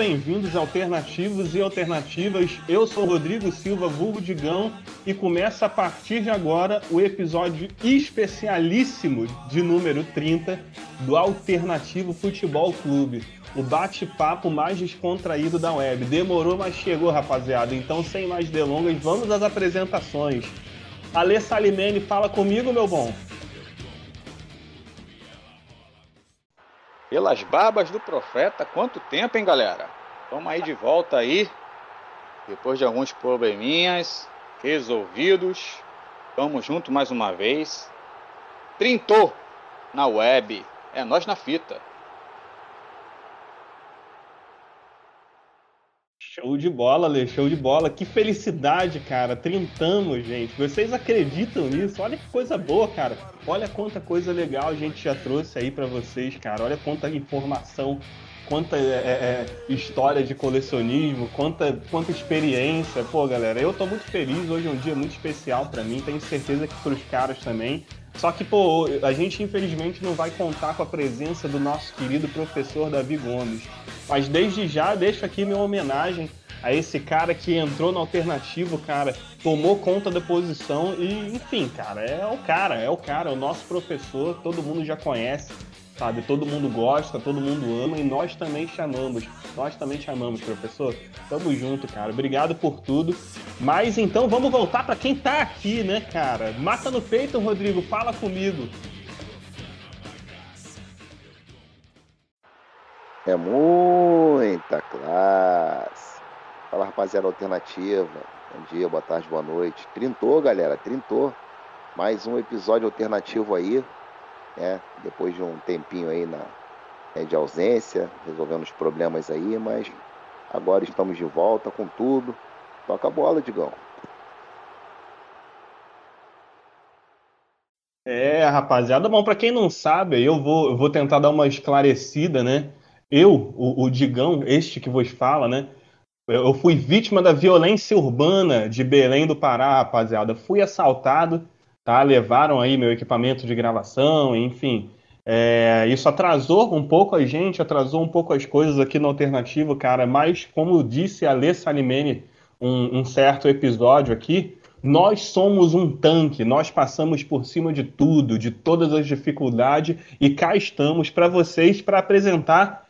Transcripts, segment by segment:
bem-vindos Alternativos e Alternativas. Eu sou Rodrigo Silva, vulgo Digão, e começa a partir de agora o episódio especialíssimo de número 30 do Alternativo Futebol Clube. O bate-papo mais descontraído da web. Demorou, mas chegou, rapaziada. Então, sem mais delongas, vamos às apresentações. Alê Salimene, fala comigo, meu bom. Pelas barbas do profeta, quanto tempo, hein, galera? Estamos aí de volta aí, depois de alguns probleminhas resolvidos. Estamos juntos mais uma vez. Trintou na web, é nós na fita. Show de bola, Lê, show de bola. Que felicidade, cara. Trintamos, gente. Vocês acreditam nisso? Olha que coisa boa, cara. Olha quanta coisa legal a gente já trouxe aí para vocês, cara. Olha quanta informação, quanta é, é, é, história de colecionismo, quanta, quanta experiência. Pô, galera, eu tô muito feliz. Hoje é um dia muito especial para mim. Tenho certeza que pros caras também. Só que, pô, a gente infelizmente não vai contar com a presença do nosso querido professor Davi Gomes. Mas desde já deixo aqui minha homenagem a esse cara que entrou no alternativo, cara, tomou conta da posição e, enfim, cara, é o cara, é o cara, é o nosso professor, todo mundo já conhece, sabe? Todo mundo gosta, todo mundo ama e nós também chamamos. Nós também chamamos, professor. Tamo junto, cara. Obrigado por tudo. Mas então vamos voltar para quem tá aqui, né, cara? Mata no peito, Rodrigo, fala comigo. É muita classe. Fala, rapaziada alternativa. Bom dia, boa tarde, boa noite. Trintou, galera, trintou. Mais um episódio alternativo aí, né? Depois de um tempinho aí na, né, de ausência, resolvendo os problemas aí, mas agora estamos de volta com tudo. Toca a bola, Digão. É, rapaziada, bom, para quem não sabe, eu vou, eu vou tentar dar uma esclarecida, né? Eu, o, o Digão, este que vos fala, né? Eu fui vítima da violência urbana de Belém do Pará, rapaziada. Fui assaltado, tá? Levaram aí meu equipamento de gravação, enfim. É, isso atrasou um pouco a gente, atrasou um pouco as coisas aqui no Alternativo, cara. Mas, como disse a Alê Salimene um, um certo episódio aqui, nós somos um tanque, nós passamos por cima de tudo, de todas as dificuldades, e cá estamos para vocês para apresentar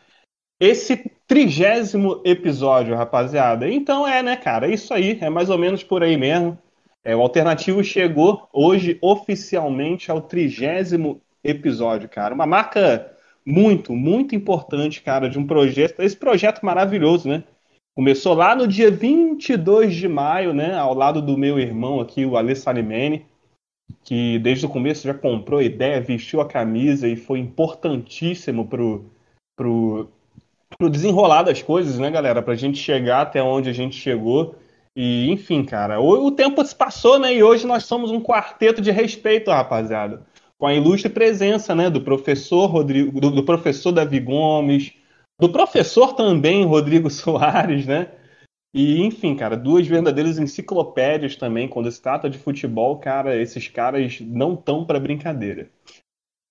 esse trigésimo episódio, rapaziada. Então é, né, cara? É isso aí, é mais ou menos por aí mesmo. É, o Alternativo chegou hoje oficialmente ao trigésimo episódio, cara. Uma marca muito, muito importante, cara, de um projeto, esse projeto maravilhoso, né? Começou lá no dia 22 de maio, né, ao lado do meu irmão aqui, o Alê Salimene, que desde o começo já comprou a ideia, vestiu a camisa e foi importantíssimo pro, pro, pro desenrolar das coisas, né, galera? Pra gente chegar até onde a gente chegou. E, enfim, cara, o, o tempo se passou, né? E hoje nós somos um quarteto de respeito, rapaziada. Com a ilustre presença, né, do professor Rodrigo, do, do professor Davi Gomes, do professor também, Rodrigo Soares, né? E, enfim, cara, duas verdadeiras enciclopédias também. Quando se trata de futebol, cara, esses caras não estão para brincadeira.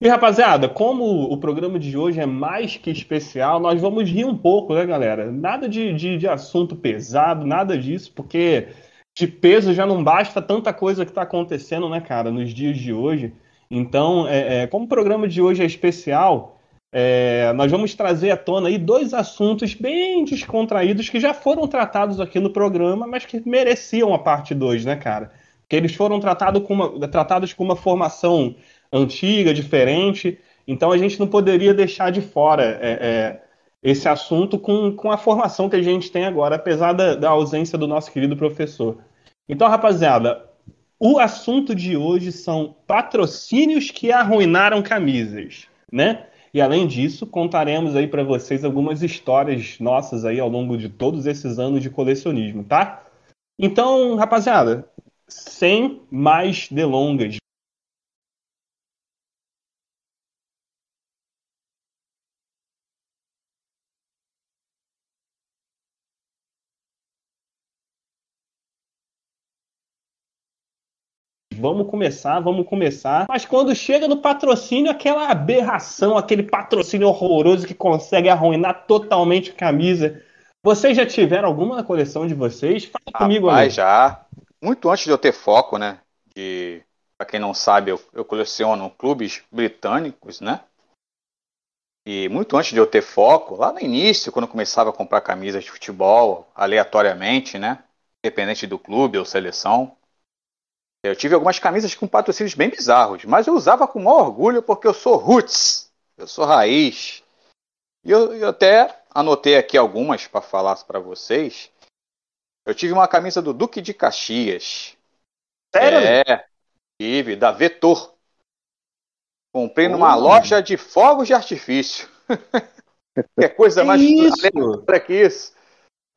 E, rapaziada, como o programa de hoje é mais que especial, nós vamos rir um pouco, né, galera? Nada de, de, de assunto pesado, nada disso, porque de peso já não basta tanta coisa que está acontecendo, né, cara, nos dias de hoje. Então, é, é, como o programa de hoje é especial, é, nós vamos trazer à tona aí dois assuntos bem descontraídos que já foram tratados aqui no programa, mas que mereciam a parte 2, né, cara? Que eles foram tratados com uma, tratados com uma formação antiga, diferente. Então a gente não poderia deixar de fora é, é, esse assunto com, com a formação que a gente tem agora, apesar da, da ausência do nosso querido professor. Então, rapaziada, o assunto de hoje são patrocínios que arruinaram camisas, né? E além disso, contaremos aí para vocês algumas histórias nossas aí ao longo de todos esses anos de colecionismo, tá? Então, rapaziada, sem mais delongas, vamos começar, vamos começar. Mas quando chega no patrocínio, aquela aberração, aquele patrocínio horroroso que consegue arruinar totalmente a camisa. Vocês já tiveram alguma na coleção de vocês? Fala Rapaz, comigo aí. já. Muito antes de eu ter foco, né? Que, pra quem não sabe, eu, eu coleciono clubes britânicos, né? E muito antes de eu ter foco, lá no início, quando eu começava a comprar camisas de futebol, aleatoriamente, né? Independente do clube ou seleção, eu tive algumas camisas com patrocínios bem bizarros, mas eu usava com maior orgulho porque eu sou roots, eu sou raiz. E eu, eu até anotei aqui algumas para falar para vocês. Eu tive uma camisa do Duque de Caxias. Sério? É, tive, da Vetor. Comprei numa Oh. loja de fogos de artifício. que coisa Que mais isso? que isso.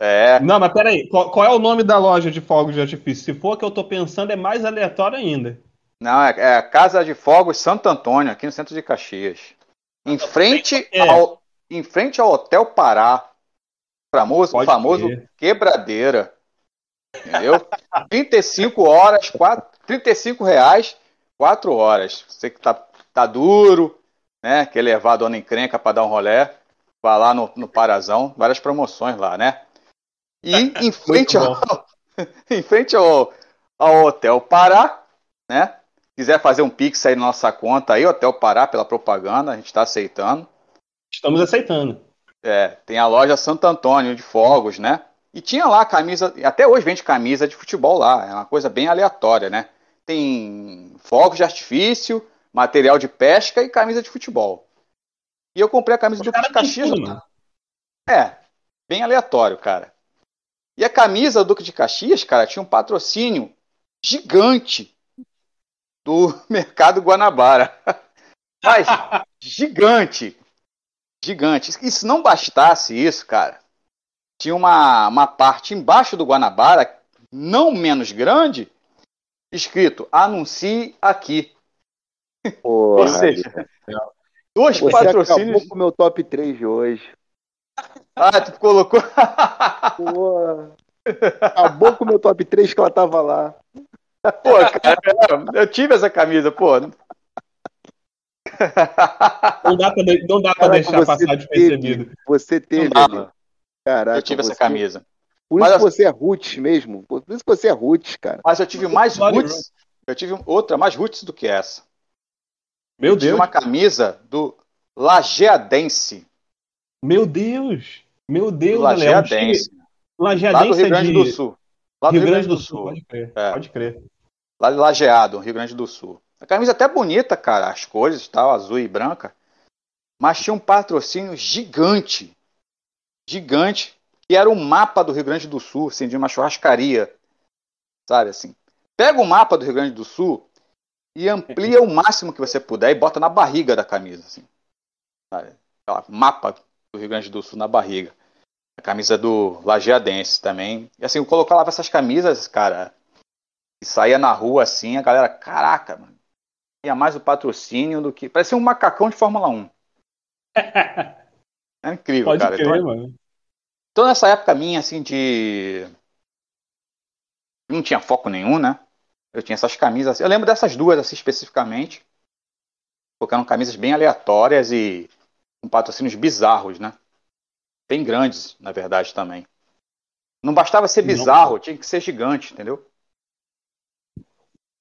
É, Não, mas peraí, qual, qual é o nome da loja de fogos de artifício? Se for que eu tô pensando, é mais aleatório ainda. Não, é, é a Casa de Fogos Santo Antônio, aqui no centro de Caxias. Em frente É. ao, em frente ao Hotel Pará. Famoso, Pode famoso quebradeira. Entendeu? 35 horas, 4, 35 reais, 4 horas. Você que tá, tá duro, né? Quer levar a dona encrenca para dar um rolé, vai lá no, no Parazão, várias promoções lá, né? E em frente ao, em frente ao, ao Hotel Pará, né? Quiser fazer um pix aí na nossa conta aí, Hotel Pará, pela propaganda, a gente está aceitando. Estamos aceitando. É, tem a loja Santo Antônio de Fogos, né? E tinha lá camisa, até hoje vende camisa de futebol lá, é uma coisa bem aleatória, né? Tem fogos de artifício, material de pesca e camisa de futebol. E eu comprei a camisa Duque de Caxias. É, bem aleatório, cara. E a camisa do Duque de Caxias, cara, tinha um patrocínio gigante do Mercado Guanabara. Mas gigante. Gigante. E se não bastasse isso, cara, tinha uma, uma parte embaixo do Guanabara, não menos grande, escrito anuncie aqui. Porra, Ou seja, dois você patrocínios. acabou com o meu top 3 de hoje. Ah, tu colocou. Porra. Acabou com o meu top 3 que ela tava lá. Pô, cara, eu tive essa camisa, pô. Não dá pra, de- não dá pra Caraca, deixar você passar teve, despercebido. Você teve. Caraca, Eu tive essa você- camisa. Por Mas isso que você é roots mesmo. Por isso que você é roots, cara. Mas eu tive mais roots. Eu tive outra mais roots do que essa. Meu Eu tive Deus. uma camisa do Lajeadense. Meu Deus. Meu Deus, Ale. É Lajeadense. Lá do Lajeadense Rio é Grande de do Sul. Lá do Rio Grande do Sul. Sul. Pode crer. É. Pode crer. Lá de Lajeado, Rio Grande do Sul. A camisa até bonita, cara. As cores e tal, azul e branca. Mas tinha um patrocínio gigante. Gigante. Que era o mapa do Rio Grande do Sul, assim, de uma churrascaria. Sabe assim? Pega o mapa do Rio Grande do Sul e amplia o máximo que você puder e bota na barriga da camisa, assim. Sabe? Aquela mapa do Rio Grande do Sul na barriga. A camisa do Lajeadense também. E assim, eu colocava essas camisas, cara, e saía na rua assim, a galera, caraca, mano. Tinha mais o patrocínio do que. Parecia um macacão de Fórmula 1. É incrível, Pode cara. crer, Então, mano. então, nessa época minha, assim, de. Não tinha foco nenhum, né? Eu tinha essas camisas. Eu lembro dessas duas, assim, especificamente. Porque eram camisas bem aleatórias e com patrocínios bizarros, né? Bem grandes, na verdade, também. Não bastava ser Não. bizarro, tinha que ser gigante, entendeu?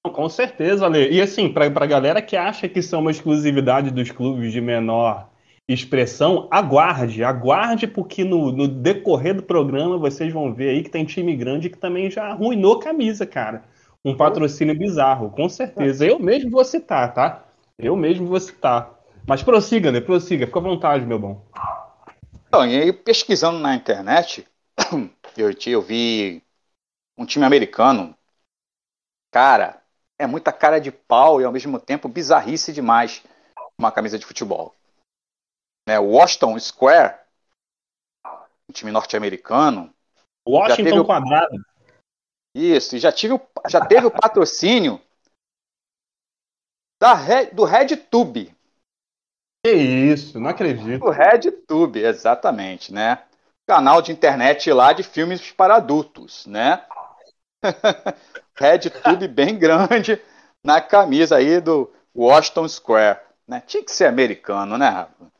Com certeza, Ale. E assim, pra, pra galera que acha que são uma exclusividade dos clubes de menor expressão, aguarde, aguarde, porque no, no decorrer do programa vocês vão ver aí que tem time grande que também já arruinou camisa, cara. Um patrocínio bizarro, com certeza. Eu mesmo vou citar, tá? Eu mesmo vou citar. Mas prossiga, né? Prossiga, fica à vontade, meu bom. Então, e aí pesquisando na internet, eu, eu vi um time americano. Cara, é muita cara de pau e ao mesmo tempo bizarrice demais uma camisa de futebol. Né, o Washington Square, um time norte-americano, Washington o- Quadrado. Isso, e já, tive, já teve o patrocínio da, do RedTube. Que isso, não acredito. O RedTube, exatamente, né? Canal de internet lá de filmes para adultos, né? RedTube bem grande na camisa aí do Washington Square. Né? Tinha que ser americano, né, Rafa?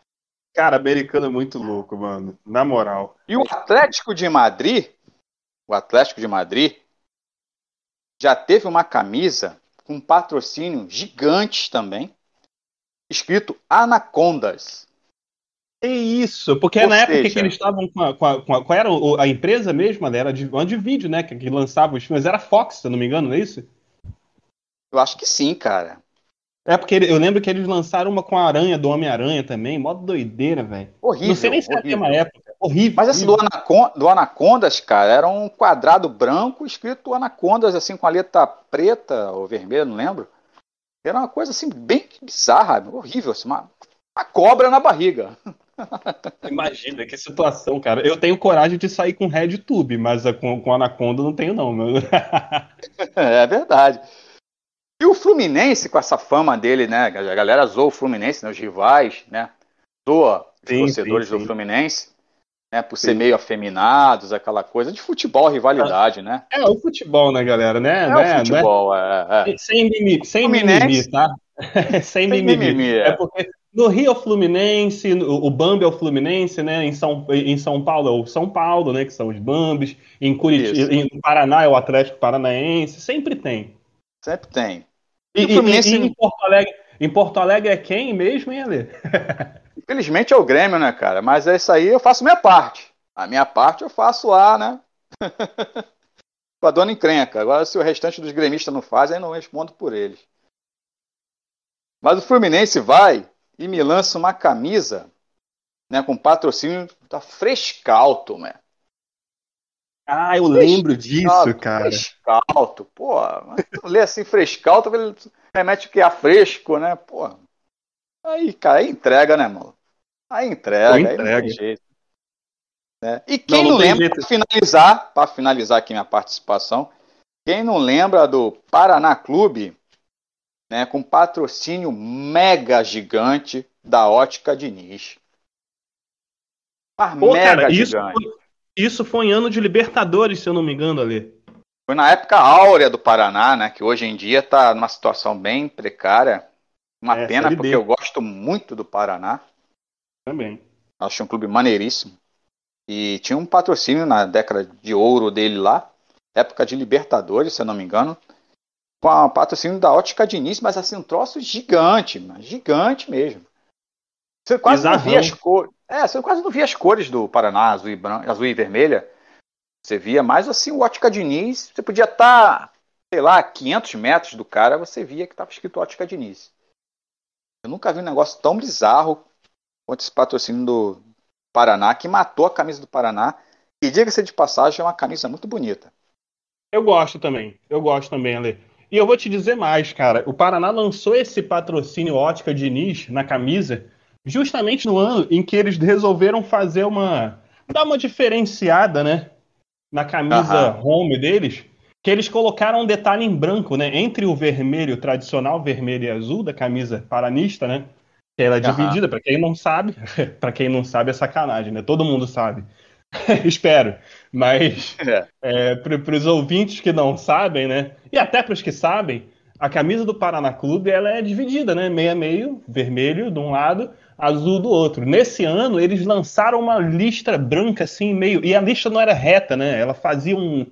Cara, americano é muito louco, mano. Na moral. E o Atlético de Madrid, o Atlético de Madrid, já teve uma camisa com patrocínio gigante também, escrito Anacondas. É isso, porque Ou na seja, época que eles estavam com a, com a, com a, Qual era a empresa mesmo? Era de, uma de vídeo, né? Que, que lançava os filmes. Era Fox, se eu não me engano, não é isso? Eu acho que sim, cara. É porque eu lembro que eles lançaram uma com a aranha do Homem-Aranha também, mó doideira, velho. Horrível. Não sei nem se é a mesma época. Horrível. Mas assim, do, Anaconda, do Anacondas, cara, era um quadrado branco escrito Anacondas, assim, com a letra preta ou vermelha, não lembro. Era uma coisa assim, bem bizarra, horrível, assim, uma, uma cobra na barriga. Imagina, que situação, cara. Eu tenho coragem de sair com Red Tube, mas com, com Anaconda não tenho, não. Meu. é verdade. E o Fluminense, com essa fama dele, né? A galera zoa o Fluminense, né, os rivais, né? Zoa os sim, torcedores sim, sim. do Fluminense, né? Por ser meio afeminados, aquela coisa de futebol, rivalidade, é, né? É o futebol, né, galera? Né? É né? o futebol, é, é. Sem mimimi, sem mimimi, tá? sem, mimimi. É. é porque no Rio é o Fluminense, o Bambi é o Fluminense, né? Em São, em São Paulo é o São Paulo, né? Que são os Bambis. Em Curitiba, em Paraná é o Atlético Paranaense. Sempre tem. Sempre tem. E, e, Fluminense... e, em, Porto Alegre, em Porto Alegre é quem mesmo, hein, Ale? Infelizmente é o Grêmio, né, cara? Mas é isso aí, eu faço minha parte. A minha parte eu faço lá, né? Com a dona encrenca. Agora, se o restante dos gremistas não fazem, eu não respondo por eles. Mas o Fluminense vai e me lança uma camisa né, com patrocínio da Frescalto, né? Ah, eu lembro disso, cara. Frescalto, pô. Lê assim, Frescalto, remete o que? A fresco, né? Pô. Aí, cara, aí entrega, né, mano? Aí entrega, Pô, entrega. aí não jeito. Né? E quem não, não, não lembra, para finalizar, para finalizar aqui minha participação, quem não lembra do Paraná Clube, né, com patrocínio mega gigante da Ótica Diniz. Mas Pô, mega cara, gigante. Isso, isso foi em ano de Libertadores, se eu não me engano, ali. Foi na época áurea do Paraná, né? Que hoje em dia está numa situação bem precária. Uma é, pena, porque eu gosto muito do Paraná. Também. Acho um clube maneiríssimo. E tinha um patrocínio na década de ouro dele lá, época de Libertadores, se eu não me engano, com o patrocínio da Ótica Diniz, mas assim, um troço gigante, gigante mesmo. Você quase não via as cores. É, você quase não via as cores do Paraná, azul e, branco, azul e vermelha. Você via mais assim o Ótica Diniz. Você podia estar, tá, sei lá, a 500 metros do cara, você via que estava escrito Ótica Diniz. Eu nunca vi um negócio tão bizarro quanto esse patrocínio do Paraná, que matou a camisa do Paraná. E diga-se de passagem, é uma camisa muito bonita. Eu gosto também. Eu gosto também, Ale. E eu vou te dizer mais, cara. O Paraná lançou esse patrocínio Ótica Diniz na camisa justamente no ano em que eles resolveram fazer uma. dar uma diferenciada, né? Na camisa uhum. home deles, que eles colocaram um detalhe em branco, né? Entre o vermelho tradicional, vermelho e azul da camisa paranista, né? Que ela é uhum. dividida, para quem não sabe, para quem não sabe é sacanagem, né? Todo mundo sabe. Espero. Mas é. é, para os ouvintes que não sabem, né? E até para os que sabem, a camisa do Paraná Clube ela é dividida, né? Meio a meio, vermelho de um lado azul do outro. Nesse ano, eles lançaram uma lista branca, assim, meio. E a lista não era reta, né? Ela fazia um,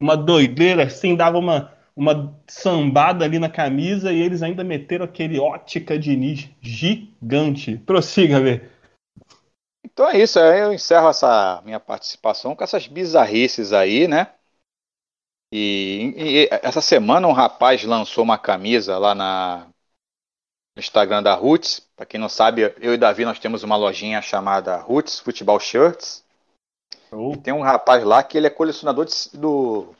uma doideira, assim, dava uma, uma sambada ali na camisa e eles ainda meteram aquele ótica de Nis gigante. Prossiga, ver. Então é isso, eu encerro essa minha participação com essas bizarrices aí, né? E, e essa semana um rapaz lançou uma camisa lá na no Instagram da Roots. Para quem não sabe, eu e Davi nós temos uma lojinha chamada Roots Futebol Shirts. Uh. E tem um rapaz lá que ele é colecionador de, do,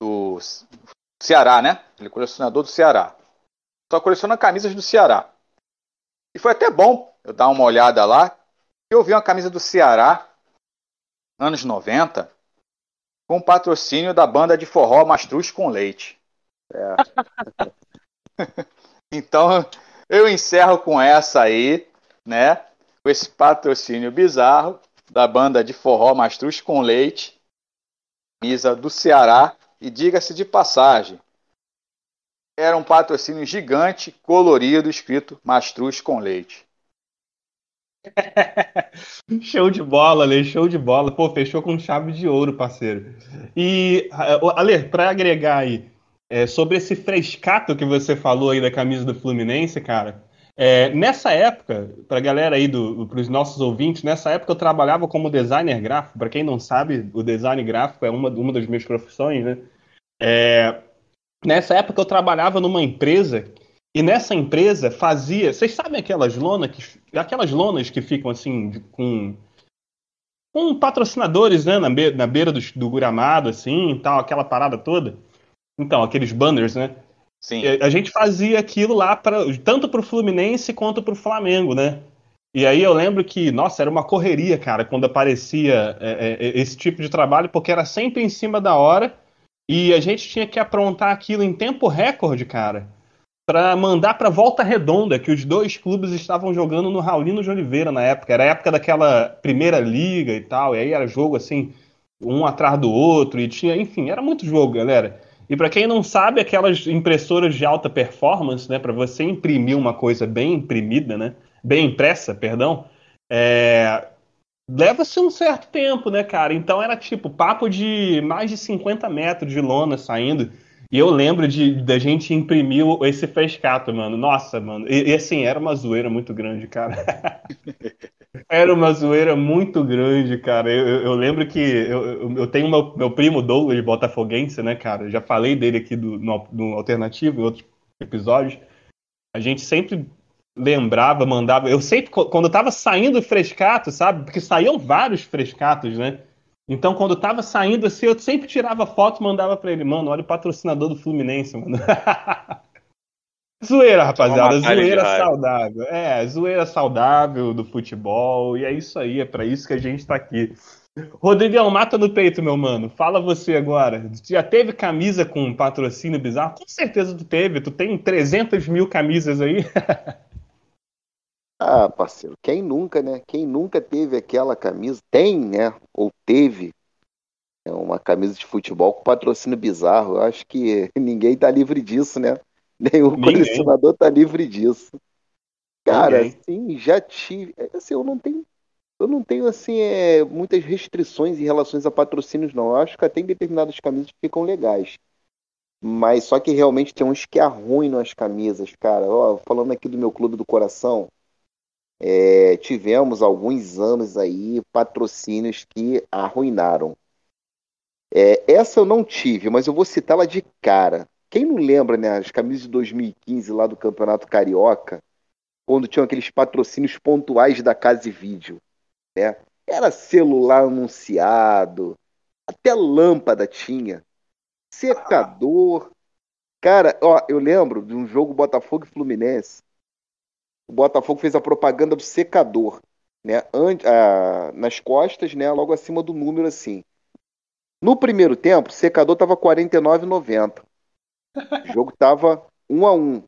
do Ceará, né? Ele é colecionador do Ceará. Só coleciona camisas do Ceará. E foi até bom eu dar uma olhada lá. Eu vi uma camisa do Ceará, anos 90, com patrocínio da banda de forró Mastruz com Leite. É. então, eu encerro com essa aí, né? Com esse patrocínio bizarro da banda de forró Mastruz com Leite, camisa do Ceará. E diga-se de passagem, era um patrocínio gigante, colorido, escrito Mastruz com Leite. show de bola, Ale, show de bola. Pô, fechou com chave de ouro, parceiro. E, Ale, para agregar aí, é, sobre esse frescato que você falou aí da camisa do Fluminense, cara, é, nessa época, pra galera aí, do, pros nossos ouvintes, nessa época eu trabalhava como designer gráfico. Para quem não sabe, o design gráfico é uma, uma das minhas profissões, né? É, nessa época eu trabalhava numa empresa e nessa empresa fazia. Vocês sabem aquelas lonas que. Aquelas lonas que ficam assim, com. Com patrocinadores, né? Na beira, na beira do, do gramado, assim, tal, aquela parada toda. Então, aqueles banners, né? Sim. A gente fazia aquilo lá pra, tanto pro Fluminense quanto pro Flamengo, né? E aí eu lembro que, nossa, era uma correria, cara, quando aparecia é, é, esse tipo de trabalho, porque era sempre em cima da hora e a gente tinha que aprontar aquilo em tempo recorde, cara para mandar para Volta Redonda, que os dois clubes estavam jogando no Raulino de Oliveira na época. Era a época daquela primeira liga e tal, e aí era jogo assim, um atrás do outro, e tinha, enfim, era muito jogo, galera. E para quem não sabe, aquelas impressoras de alta performance, né, para você imprimir uma coisa bem imprimida, né, bem impressa, perdão, é... leva-se um certo tempo, né, cara? Então era tipo papo de mais de 50 metros de lona saindo. E eu lembro de da gente imprimir esse frescato, mano. Nossa, mano. E, e, assim, era uma zoeira muito grande, cara. era uma zoeira muito grande, cara. Eu, eu, lembro que eu, eu tenho meu, meu primo Douglas Botafoguense, né, cara? já falei dele aqui do, no, no Alternativo em outros episódios. A gente sempre lembrava, mandava. Eu sempre, quando tava saindo frescato, sabe? Porque saíam vários frescatos, né? Então, quando tava saindo assim, eu sempre tirava foto e mandava pra ele, mano, olha o patrocinador do Fluminense, mano. zoeira, rapaziada, zoeira saudável. É, zoeira saudável do futebol, e é isso aí, é para isso que a gente tá aqui. Rodrigão, mata no peito, meu mano. Fala você agora. Já teve camisa com patrocínio bizarro? Com certeza tu teve. Tu tem 300 mil camisas aí. Ah, parceiro, quem nunca, né? Quem nunca teve aquela camisa, tem, né? Ou teve né, uma camisa de futebol com patrocínio bizarro. Eu acho que ninguém tá livre disso, né? Nenhum ninguém. colecionador tá livre disso. Cara, ninguém. assim, já tive. É, assim, eu não tenho. Eu não tenho, assim, é, muitas restrições em relação a patrocínios, não. Eu acho que até em determinadas camisas ficam legais. Mas só que realmente tem uns que arruinam as camisas, cara. Ó, falando aqui do meu clube do coração, é, tivemos alguns anos aí patrocínios que arruinaram. É, essa eu não tive, mas eu vou citá-la de cara. Quem não lembra, né, as camisas de 2015 lá do Campeonato Carioca, quando tinham aqueles patrocínios pontuais da Casa Vídeo, né? Era celular anunciado, até lâmpada tinha, secador. Cara, ó, eu lembro de um jogo Botafogo e Fluminense o Botafogo fez a propaganda do secador, né? nas costas, né? Logo acima do número assim. No primeiro tempo, o secador estava 49,90. O jogo estava 1 a 1.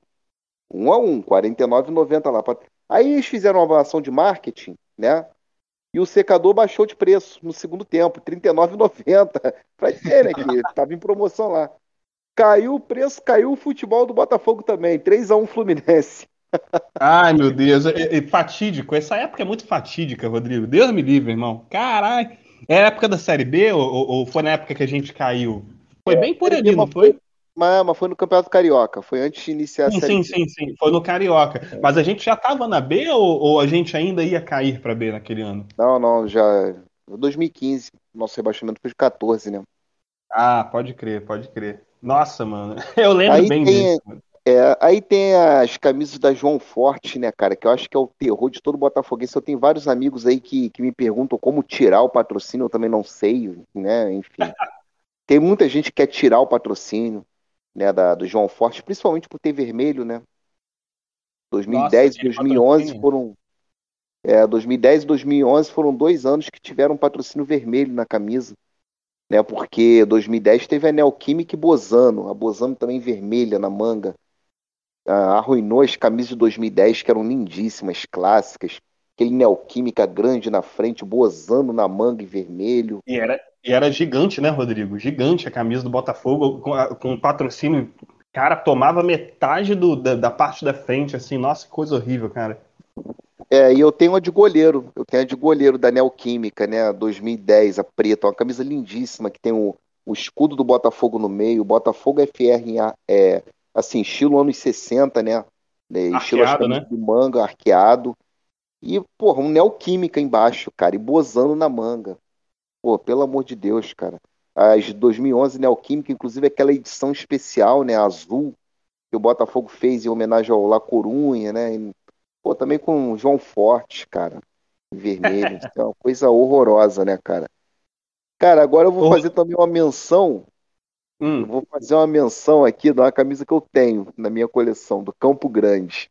1 a 1, 49,90 lá. Aí eles fizeram uma avaliação de marketing, né? E o secador baixou de preço no segundo tempo, 39,90. Para dizer, né, que estava em promoção lá. Caiu o preço, caiu o futebol do Botafogo também, 3 a 1 Fluminense. Ai, meu Deus, é, é, fatídico. Essa época é muito fatídica, Rodrigo. Deus me livre, irmão. Caralho. É a época da Série B ou, ou, foi na época que a gente caiu? Foi é, bem por ali, não foi? Mas, mas foi no Campeonato Carioca, foi antes de iniciar sim, a Série sim, B. Sim, sim, foi no Carioca. É. Mas a gente já tava na B ou, ou a gente ainda ia cair para B naquele ano? Não, não, já 2015. Nosso rebaixamento foi de 14, né? Ah, pode crer, pode crer. Nossa, mano. Eu lembro Aí bem tem, disso. É, aí tem as camisas da João Forte, né, cara? Que eu acho que é o terror de todo botafoguense. Eu tenho vários amigos aí que, que me perguntam como tirar o patrocínio, eu também não sei, né? Enfim. tem muita gente que quer tirar o patrocínio, né, da, do João Forte, principalmente por ter vermelho, né? 2010 e 2011 foram. É, 2010 e 2011 foram dois anos que tiveram patrocínio vermelho na camisa. né? Porque 2010 teve a Neoquímica e Bozano, a Bozano também vermelha na manga. Ah, arruinou as camisas de 2010 que eram lindíssimas, clássicas. Aquele Neoquímica grande na frente, Bozano na manga e vermelho. E era, e era gigante, né, Rodrigo? Gigante a camisa do Botafogo com, com patrocínio. Cara, tomava metade do, da, da parte da frente, assim. Nossa, que coisa horrível, cara. É, e eu tenho a de goleiro. Eu tenho a de goleiro da Neoquímica, né? 2010, a preta. Uma camisa lindíssima que tem o, o escudo do Botafogo no meio. Botafogo FR, é, assim, estilo anos 60, né? É, estilo Arqueado, né? de manga, arqueado. E, porra, um Neoquímica embaixo, cara. E bozando na manga. Pô, pelo amor de Deus, cara. As 2011 Neoquímica, inclusive aquela edição especial, né? Azul, que o Botafogo fez em homenagem ao La Corunha, né? E, Pô, também com o João Forte, cara. em Vermelho. é uma coisa horrorosa, né, cara? Cara, agora eu vou fazer também uma menção. Eu Hum, vou fazer uma menção aqui de uma camisa que eu tenho na minha coleção, do Campo Grande.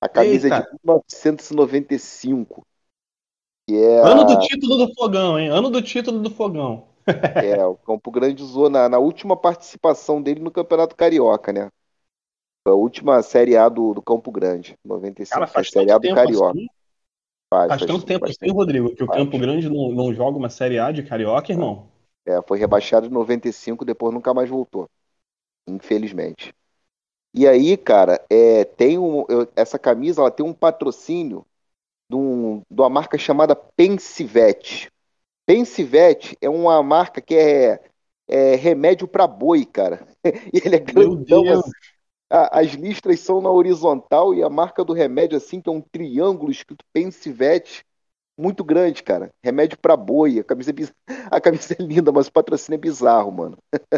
A camisa Eita. de 1995. Que é, ano do título do Fogão, hein? Ano do título do Fogão. é, o Campo Grande usou na, na última participação dele no Campeonato Carioca, né? Foi a última Série A do, do Campo Grande, 95. Cara, Foi a faz Série A do tempo Carioca. assim. Faz, Faz faz tanto tempo assim, Rodrigo, que o faz. Campo Grande não, não joga uma Série A de Carioca, irmão. É, foi rebaixado em 95, depois nunca mais voltou. Infelizmente. E aí, cara, é, tem um, eu- essa camisa ela tem um patrocínio de, um- de uma marca chamada Pensivete. Pensivete é uma marca que é, é remédio para boi, cara. E ele é Meu grandão, Deus. assim. A- as listras são na horizontal e a marca do remédio, assim, que é um triângulo escrito Pensivete, muito grande, cara. Remédio para boi. A camisa, é biz- a camisa é linda, mas o patrocínio é bizarro, mano.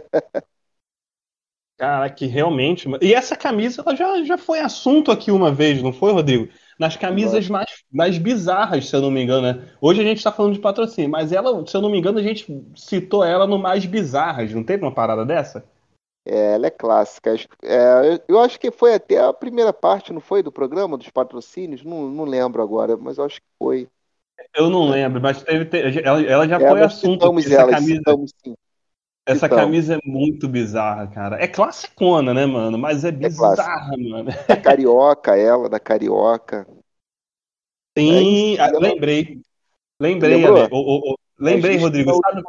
Cara, que realmente. E essa camisa ela já, já foi assunto aqui uma vez, não foi, Rodrigo? Nas camisas mais, mais bizarras, se eu não me engano, né? Hoje a gente tá falando de patrocínio, mas ela, se eu não me engano, a gente citou ela no mais bizarras, não teve uma parada dessa? É, ela é clássica. É, eu- eu acho que foi até a primeira parte, não foi, do programa, dos patrocínios? Não, não lembro agora, mas eu acho que foi. Eu não lembro, mas teve, te- ela, ela já É, foi assunto. citamos Essa ela, camisa, citamos sim. essa camisa é muito bizarra, cara. É classicona, né, mano? Mas é bizarra, mano. Da Carioca, ela, da Carioca. Sim, É ah, lembrei. Lembrei? Ale. O- o- o- lembrei, Rodrigo. Sabe,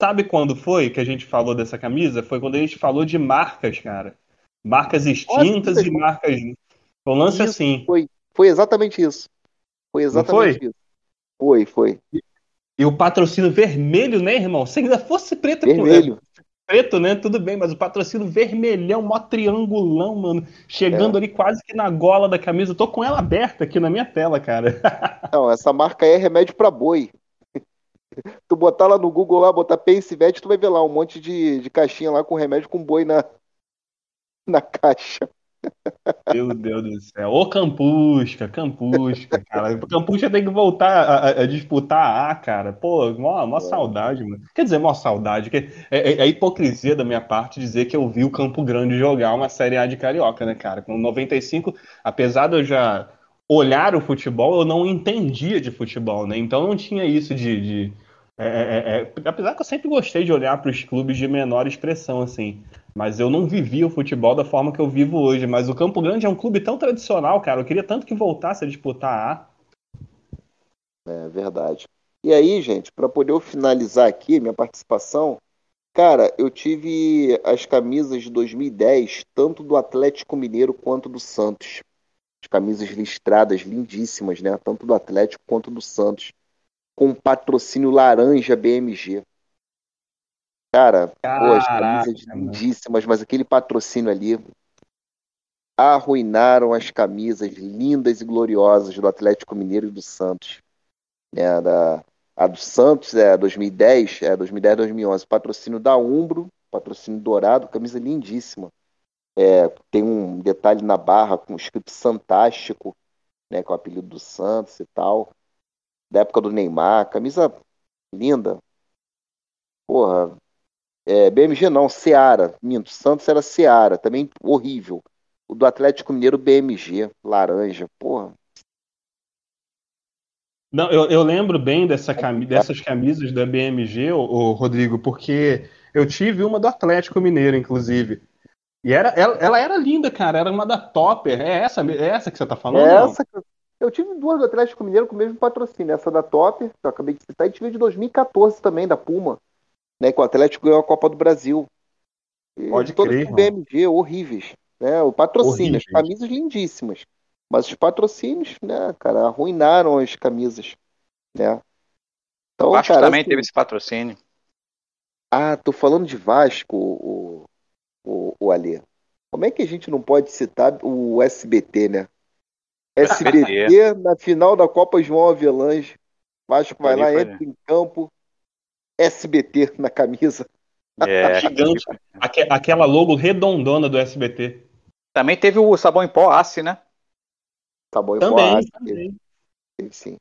sabe quando foi que a gente falou dessa camisa? Foi quando a gente falou de marcas, cara. Marcas extintas Nossa, e marcas. Um lance Isso, assim. Foi, foi exatamente isso. Foi exatamente foi? isso. Foi, foi. E o patrocínio vermelho, né, irmão? Se ainda fosse preto, Vermelho. preto, né? Tudo bem, mas o patrocínio vermelhão, mó triangulão, mano. Chegando É. ali quase que na gola da camisa. Eu tô com ela aberta aqui na minha tela, cara. Não, essa marca aí é remédio pra boi. Tu botar lá no Google lá, botar Pensivete, tu vai ver lá um monte de, de caixinha lá com remédio com boi na, na caixa. Meu Deus do céu. Ô Campusca, Campusca, cara. Campusca tem que voltar a, a- a disputar a cara. Pô, mó, mó saudade, mano. Quer dizer, mó saudade. que É, é, é hipocrisia da minha parte dizer que eu vi o Campo Grande jogar uma Série A de Carioca, né, cara? Com 95, apesar de eu já olhar o futebol, eu não entendia de futebol, né? Então não tinha isso de. de- é, é, é, apesar que eu sempre gostei de olhar para os clubes de menor expressão, assim. Mas eu não vivia o futebol da forma que eu vivo hoje. Mas o Campo Grande é um clube tão tradicional, cara. Eu queria tanto que voltasse a disputar a. É verdade. E aí, gente, para poder finalizar aqui minha participação, cara, eu tive as camisas de 2010, tanto do Atlético Mineiro quanto do Santos. As camisas listradas, lindíssimas, né? Tanto do Atlético quanto do Santos. Com patrocínio laranja BMG. Cara, pô, as Caraca, camisas mano. lindíssimas, mas aquele patrocínio ali arruinaram as camisas lindas e gloriosas do Atlético Mineiro e do Santos. né, da, a do Santos é 2010, é 2010, 2011. Patrocínio da Umbro, patrocínio dourado, camisa lindíssima. É, tem um detalhe na barra com escrito Santástico, né, com o apelido do Santos e tal. Da época do Neymar, camisa linda. Porra, é, BMG não, Seara, minto, Santos era Seara, também horrível. O do Atlético Mineiro BMG, laranja, porra. Não, eu, eu lembro bem dessa cami dessas camisas da BMG, o, o, Rodrigo, porque eu tive uma do Atlético Mineiro, inclusive. E era, ela, ela, era linda, cara. Era uma da Topper. É essa, é essa que você tá falando? É essa que eu tive duas do Atlético Mineiro com o mesmo patrocínio. Essa da Topper, que eu acabei de citar, e tive de 2014 também, da Puma. Né, que o Atlético ganhou a Copa do Brasil. E Pode todas com BMG, horríveis. Né? O patrocínio, horríveis. as camisas lindíssimas. Mas os patrocínios, né, cara, arruinaram as camisas, né? Então, Vasco cara, também assim... teve esse patrocínio. Ah, tô falando de Vasco, o, o, o Alê. Como é que a gente não pode citar o SBT, né? SBT na final da Copa João Avelange. Vasco vai lá, entra em campo. SBT na camisa. É, gigante. Aquela logo redondona do SBT. Também teve o sabão em pó Ace, né? Sabão em também, pó Ace. Também. Sim.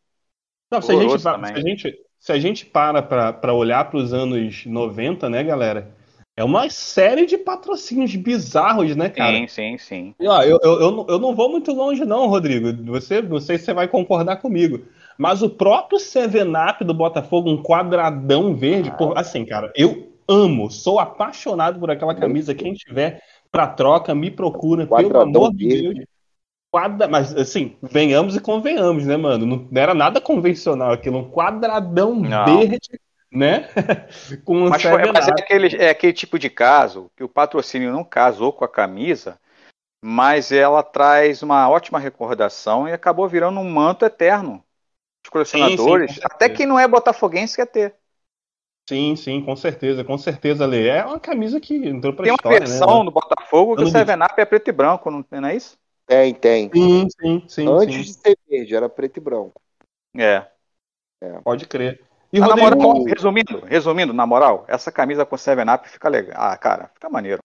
Não, se, a gente, se, a gente, se a gente para para olhar para os anos 90, né, galera? É uma série de patrocínios bizarros, né, cara? Sim, sim, sim. E, ó, eu, eu, eu, eu não vou muito longe, não, Rodrigo. Você, não sei se você vai concordar comigo. Mas o próprio Seven Up do Botafogo, um quadradão verde, ah. por, assim, cara, eu amo, sou apaixonado por aquela camisa. Quem tiver pra troca, me procura, quadradão pelo amor de Deus. Quadra... Mas, assim, venhamos e convenhamos, né, mano? Não era nada convencional aquilo, um quadradão não. verde né? Com mas, foi, mas é, aquele, é aquele tipo de caso que o patrocínio não casou com a camisa, mas ela traz uma ótima recordação e acabou virando um manto eterno. Os colecionadores, sim, sim, até quem não é botafoguense quer ter. Sim, sim, com certeza, com certeza, Lê. É uma camisa que entrou pra tem história, Tem uma versão né? no Botafogo que o Seven Up é preto e branco, não, não é isso? Tem, tem. Sim, sim, sim. Antes sim. de ser verde, era preto e branco. É. é. Pode crer. E Rodrigo... moral, resumindo, resumindo, na moral, essa camisa com 7-Up fica legal. Ah, cara, fica maneiro.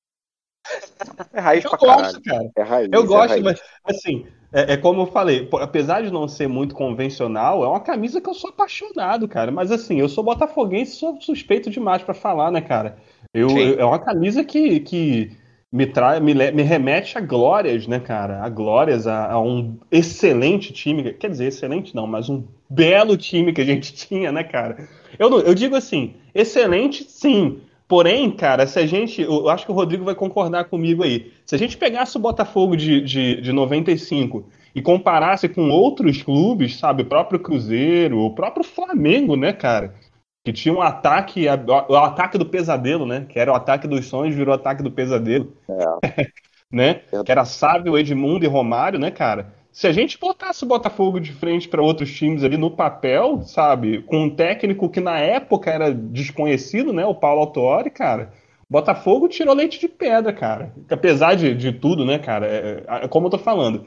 É raiz eu pra gosto, caralho. Cara. É raiz, eu é gosto, raiz. mas assim, é, é, como eu falei, apesar de não ser muito convencional, é uma camisa que eu sou apaixonado, cara. Mas assim, eu sou botafoguense, sou suspeito demais para falar, né, cara? Eu, eu, é uma camisa que, que me, trai, me, me remete a glórias, né, cara? A glórias, a, a, um excelente time. Quer dizer, excelente não, mas um belo time que a gente tinha, né, cara? Eu, eu digo assim, excelente sim. Porém, cara, se a gente. Eu acho que o Rodrigo vai concordar comigo aí. Se a gente pegasse o Botafogo de, de, de 95 e comparasse com outros clubes, sabe, o próprio Cruzeiro, o próprio Flamengo, né, cara? que tinha um ataque, o ataque do pesadelo, né? Que era o ataque dos sonhos, virou o ataque do pesadelo. É. né? Que era Sábio, Edmundo e Romário, né, cara? Se a gente botasse o Botafogo de frente para outros times ali no papel, sabe, com um técnico que na época era desconhecido, né, o Paulo Autori, cara, Botafogo tirou leite de pedra, cara. Apesar de, de tudo, né, cara, é, é, como eu tô falando,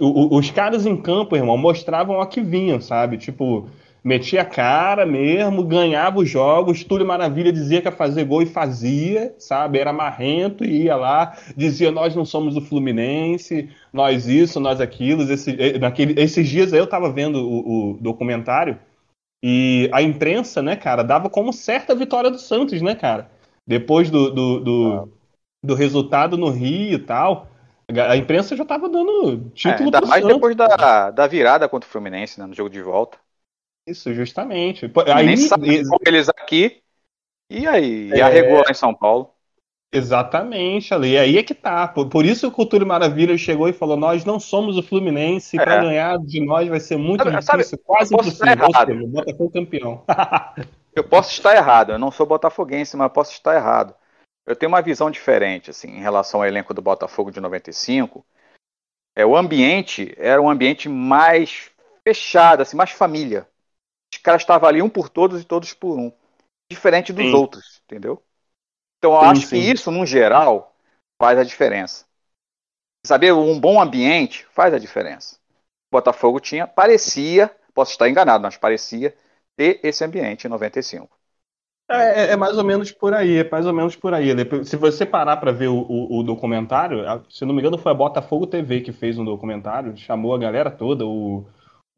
o, o, os caras em campo, irmão, mostravam a que vinham, sabe? Tipo, metia a cara mesmo, ganhava os jogos, Túlio Maravilha dizia que ia fazer gol e fazia, sabe? Era marrento e ia lá, dizia nós não somos o Fluminense, nós isso, nós aquilo. Esse, eh, naquele, esses dias eu tava vendo o, o, documentário e a imprensa, né, cara, dava como certa a vitória do Santos, né, cara? Depois do, do, do, do resultado no Rio e tal. A imprensa já tava dando título é, ainda mais Santos. depois da, da virada contra o Fluminense, né, no jogo de volta. Isso, justamente. Aí, nem sabe com eles aqui. E aí? E é... arregou lá em São Paulo. Exatamente, ali. Aí é que tá. Por, por isso o Cultura Maravilha chegou e falou: nós não somos o Fluminense, é. para ganhar de nós vai ser muito sabe, difícil, sabe, quase impossível. Seja, o Botafogo campeão. eu posso estar errado, eu não sou botafoguense, mas posso estar errado. Eu tenho uma visão diferente, assim, em relação ao elenco do Botafogo de 95. É, o ambiente era um ambiente mais fechado, assim, mais família. Os caras estavam ali um por todos e todos por um. Diferente dos sim. outros, entendeu? Então eu sim, acho sim. que isso, no geral, faz a diferença. Saber um bom ambiente faz a diferença. O Botafogo tinha, parecia, posso estar enganado, mas parecia ter esse ambiente em 95. É, é, é, mais ou menos por aí, é mais ou menos por aí. Se você parar para ver o, o, o, documentário, se não me engano foi a Botafogo TV que fez um documentário, chamou a galera toda, o,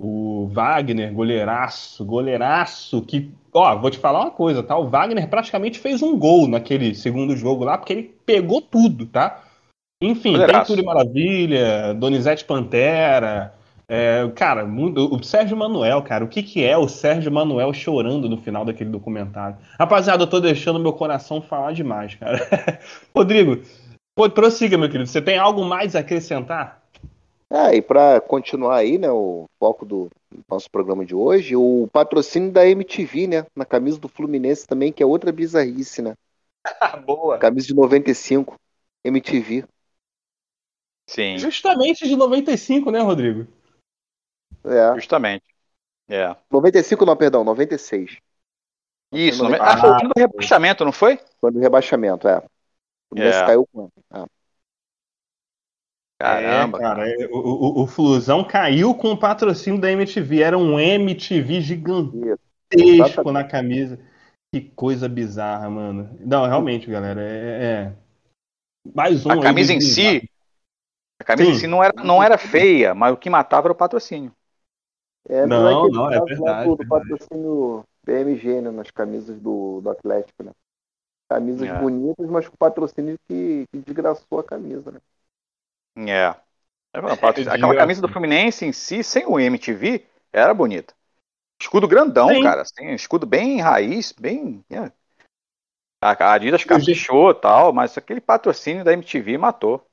o Wagner, goleiraço, goleiraço, que, ó, vou te falar uma coisa, tá? O Wagner praticamente fez um gol naquele segundo jogo lá, porque ele pegou tudo, tá? Enfim, goleiraço. tem Túlio Maravilha, Donizete Pantera, É, cara, muito, o Sérgio Manuel, cara, o que, que é o Sérgio Manuel chorando no final daquele documentário? Rapaziada, eu tô deixando meu coração falar demais, cara. Rodrigo, prossiga, meu querido. Você tem algo mais a acrescentar? É, e para continuar aí, né, o foco do nosso programa de hoje, o patrocínio da MTV, né, na camisa do Fluminense também, que é outra bizarrice, né? Boa. Camisa de 95, MTV. Sim, Justamente de 95, né, Rodrigo? É. justamente. É. 95 não, perdão, 96. Isso, Ah, não... ah, foi o ano do rebaixamento, não foi? Quando o rebaixamento, é. O Fluminense É. caiu quando? Ah, Caramba. É, cara, é, o, o, o Flusão caiu com o patrocínio da MTV. Era um MTV gigantesco. Exatamente. na camisa. Que coisa bizarra, mano. Não, realmente, galera, é. é- Mais um. A camisa em si, a camisa em Sim. si não era, não era feia, mas o que matava era o patrocínio. É, Não, é não, é caso lá verdade, verdade. patrocínio BMG, né, nas camisas do, do Atlético, né? Camisas É. bonitas, mas com patrocínio que, que desgraçou a camisa, né? É. Aquela camisa do Fluminense em si, sem o MTV, era bonita. Escudo grandão, Sim. cara. Assim, escudo bem raiz, bem. é. A Adidas caprichou e tal, mas aquele patrocínio da MTV matou.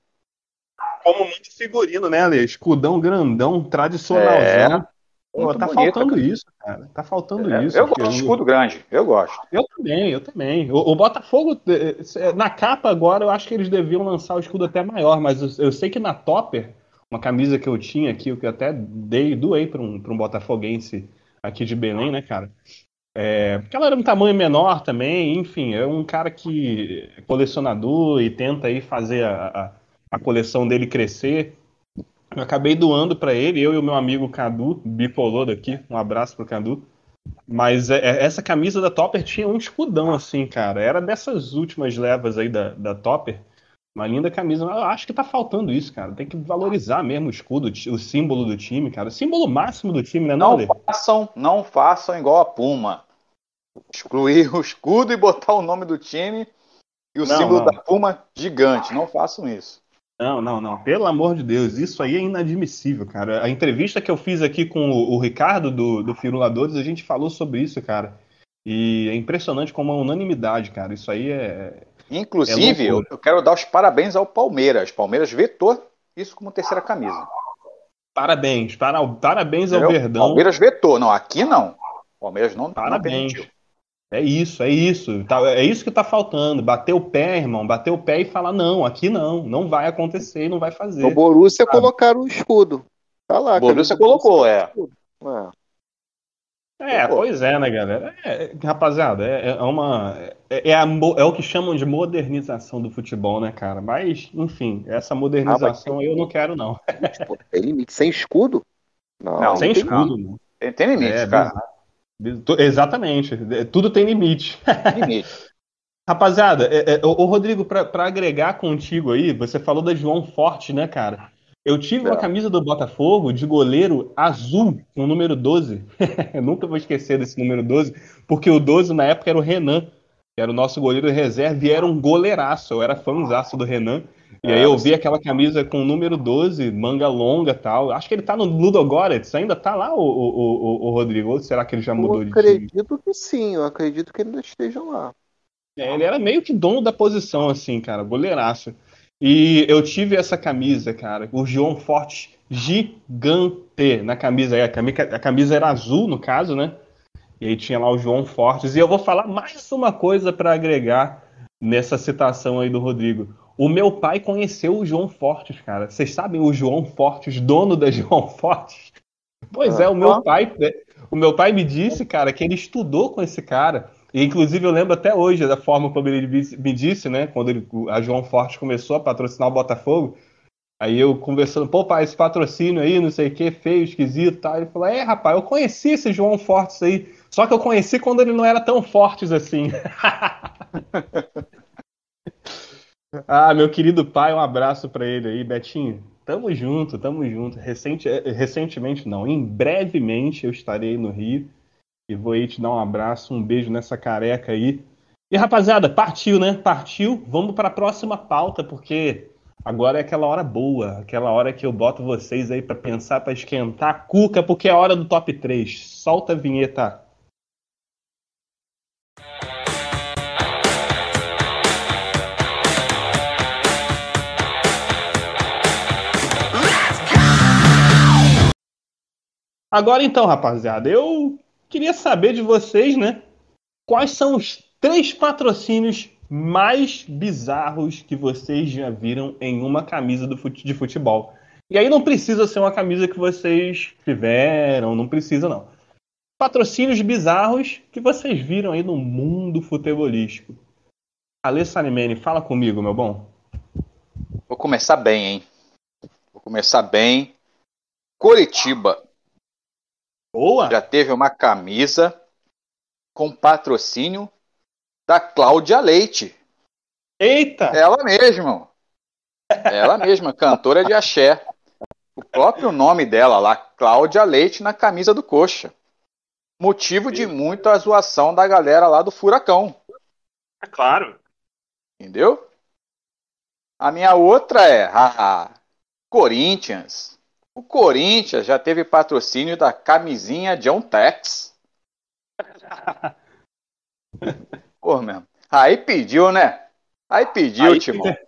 Como muito figurino, né, Ale? Escudão grandão, tradicionalzão. Pô, tá bonito, faltando cara. isso, cara. Tá faltando É, isso. eu gosto de escudo grande, eu gosto. Eu também, eu também. O, o Botafogo, eh, eh, na capa agora, eu acho que eles deviam lançar o escudo até maior, mas eu, eu sei que na Topper, uma camisa que eu tinha aqui, que eu até dei, doei para um, pra um botafoguense aqui de Belém, né, cara? É, porque ela era um tamanho menor também, enfim, é um cara que é colecionador e tenta aí fazer a, a, a coleção dele crescer. Eu acabei doando para ele, eu e o meu amigo Cadu, bicolor daqui, um abraço pro Cadu. Mas é- é- essa camisa da Topper tinha um escudão assim, cara. Era dessas últimas levas aí da, da Topper. Uma linda camisa. Eu acho que tá faltando isso, cara. Tem que valorizar mesmo o escudo, o símbolo do time, cara. O símbolo máximo do time, né, não, Não Ale? façam, não façam igual a Puma. Excluir o escudo e botar o nome do time e o Não, símbolo não. da Puma gigante. Não façam isso. Não, não, não. Pelo amor de Deus, isso aí é inadmissível, cara. A entrevista que eu fiz aqui com o, o Ricardo do, do Firuladores, a gente falou sobre isso, cara. E é impressionante como a unanimidade, cara. Isso aí é. Inclusive, É eu, quero dar os parabéns ao Palmeiras. Palmeiras vetou isso como terceira camisa. Parabéns, para, parabéns ao? Verdão. Palmeiras vetou. Não, aqui não. Palmeiras não, não Parabéns. permitiu. É isso, é isso. Tá- é isso que tá faltando. Bater o pé, irmão. Bater o pé e falar: não, aqui não. Não vai acontecer e não vai fazer. No Borussia Ah. colocaram o escudo. Tá lá. O Borussia colocou, é. Ah, É, Pô. pois é, né, galera? É, rapaziada, é, é uma. É, é a é o que chamam de modernização do futebol, né, cara? Mas, enfim, essa modernização aí eu não quero, não. tem limite. Sem escudo? Não, Não, Sem tem escudo, não. Tem, tem limite, É, cara. bizarro. Exatamente. É, Tudo tem limite. Limite. Rapaziada, é, é, ô, Rodrigo, pra agregar contigo aí, você falou da João Forte, né, cara? Eu tive É. uma camisa do Botafogo de goleiro azul, com o número 12. Eu nunca vou esquecer desse número 12, porque o 12 na época era o Renan, que era o nosso goleiro de reserva, e era um goleiraço. Eu era fãzaço do Renan. E aí É, eu vi aquela camisa com o número 12, manga longa e tal. Acho que ele tá no Ludogorets. Ainda tá lá, o, o, o, o Rodrigo? Ou será que ele já mudou Eu de time? acredito que sim, eu acredito que ainda estejam lá. É, ele era meio que dono da posição, assim, cara, goleiraço. E eu tive essa camisa, cara, o João Forte gigante na camisa. aí. A camisa, a camisa era azul, no caso, né? E aí tinha lá o João Fortes. E eu vou falar mais uma coisa para agregar nessa citação aí do Rodrigo. O meu pai conheceu o João Fortes, cara. Vocês sabem o João Fortes, dono da João Fortes? Pois é, o meu pai, o meu pai me disse, cara, que ele estudou com esse cara. E, inclusive, eu lembro até hoje da forma como ele me disse, né? Quando ele- a João Forte começou a patrocinar o Botafogo. Aí eu conversando, pô, pai, esse patrocínio aí, não sei o que, feio, esquisito tal. Ele falou, é, rapaz, eu conheci esse João Fortes aí. Só que eu conheci quando ele não era tão fortes assim. ah, meu querido pai, um abraço pra ele aí, Betinho. Tamo junto, tamo junto. Recente, eh, recentemente não, em brevemente eu estarei no Rio e vou aí te dar um abraço, um beijo nessa careca aí. E rapaziada, partiu, né? Partiu. Vamos para a próxima pauta, porque Agora é aquela hora boa, aquela hora que eu boto vocês aí pra pensar, pra esquentar a cuca, porque é hora do top 3. Solta a vinheta. Agora então, rapaziada, eu queria saber de vocês, né? Quais são os três patrocínios mais bizarros que vocês já viram em uma camisa fute- de futebol? E aí não precisa ser uma camisa que vocês tiveram, não precisa não. Patrocínios bizarros que vocês viram aí no mundo futebolístico. Ale Salimene, fala comigo, meu bom. Vou começar bem, hein? Vou começar bem. Coritiba Boa! já teve uma camisa com patrocínio da Cláudia Leite. Eita! Ela mesma. Ela mesma, cantora de axé. O próprio nome dela lá, Cláudia Leite, na camisa do Coxa. Motivo de muita zoação da galera lá do Furacão. É claro. Entendeu? A minha outra é haha, Corinthians. O Corinthians já teve patrocínio da camisinha John Tex. Pô, mesmo. Aí pediu, né? Aí pediu, Aí Timão. fica,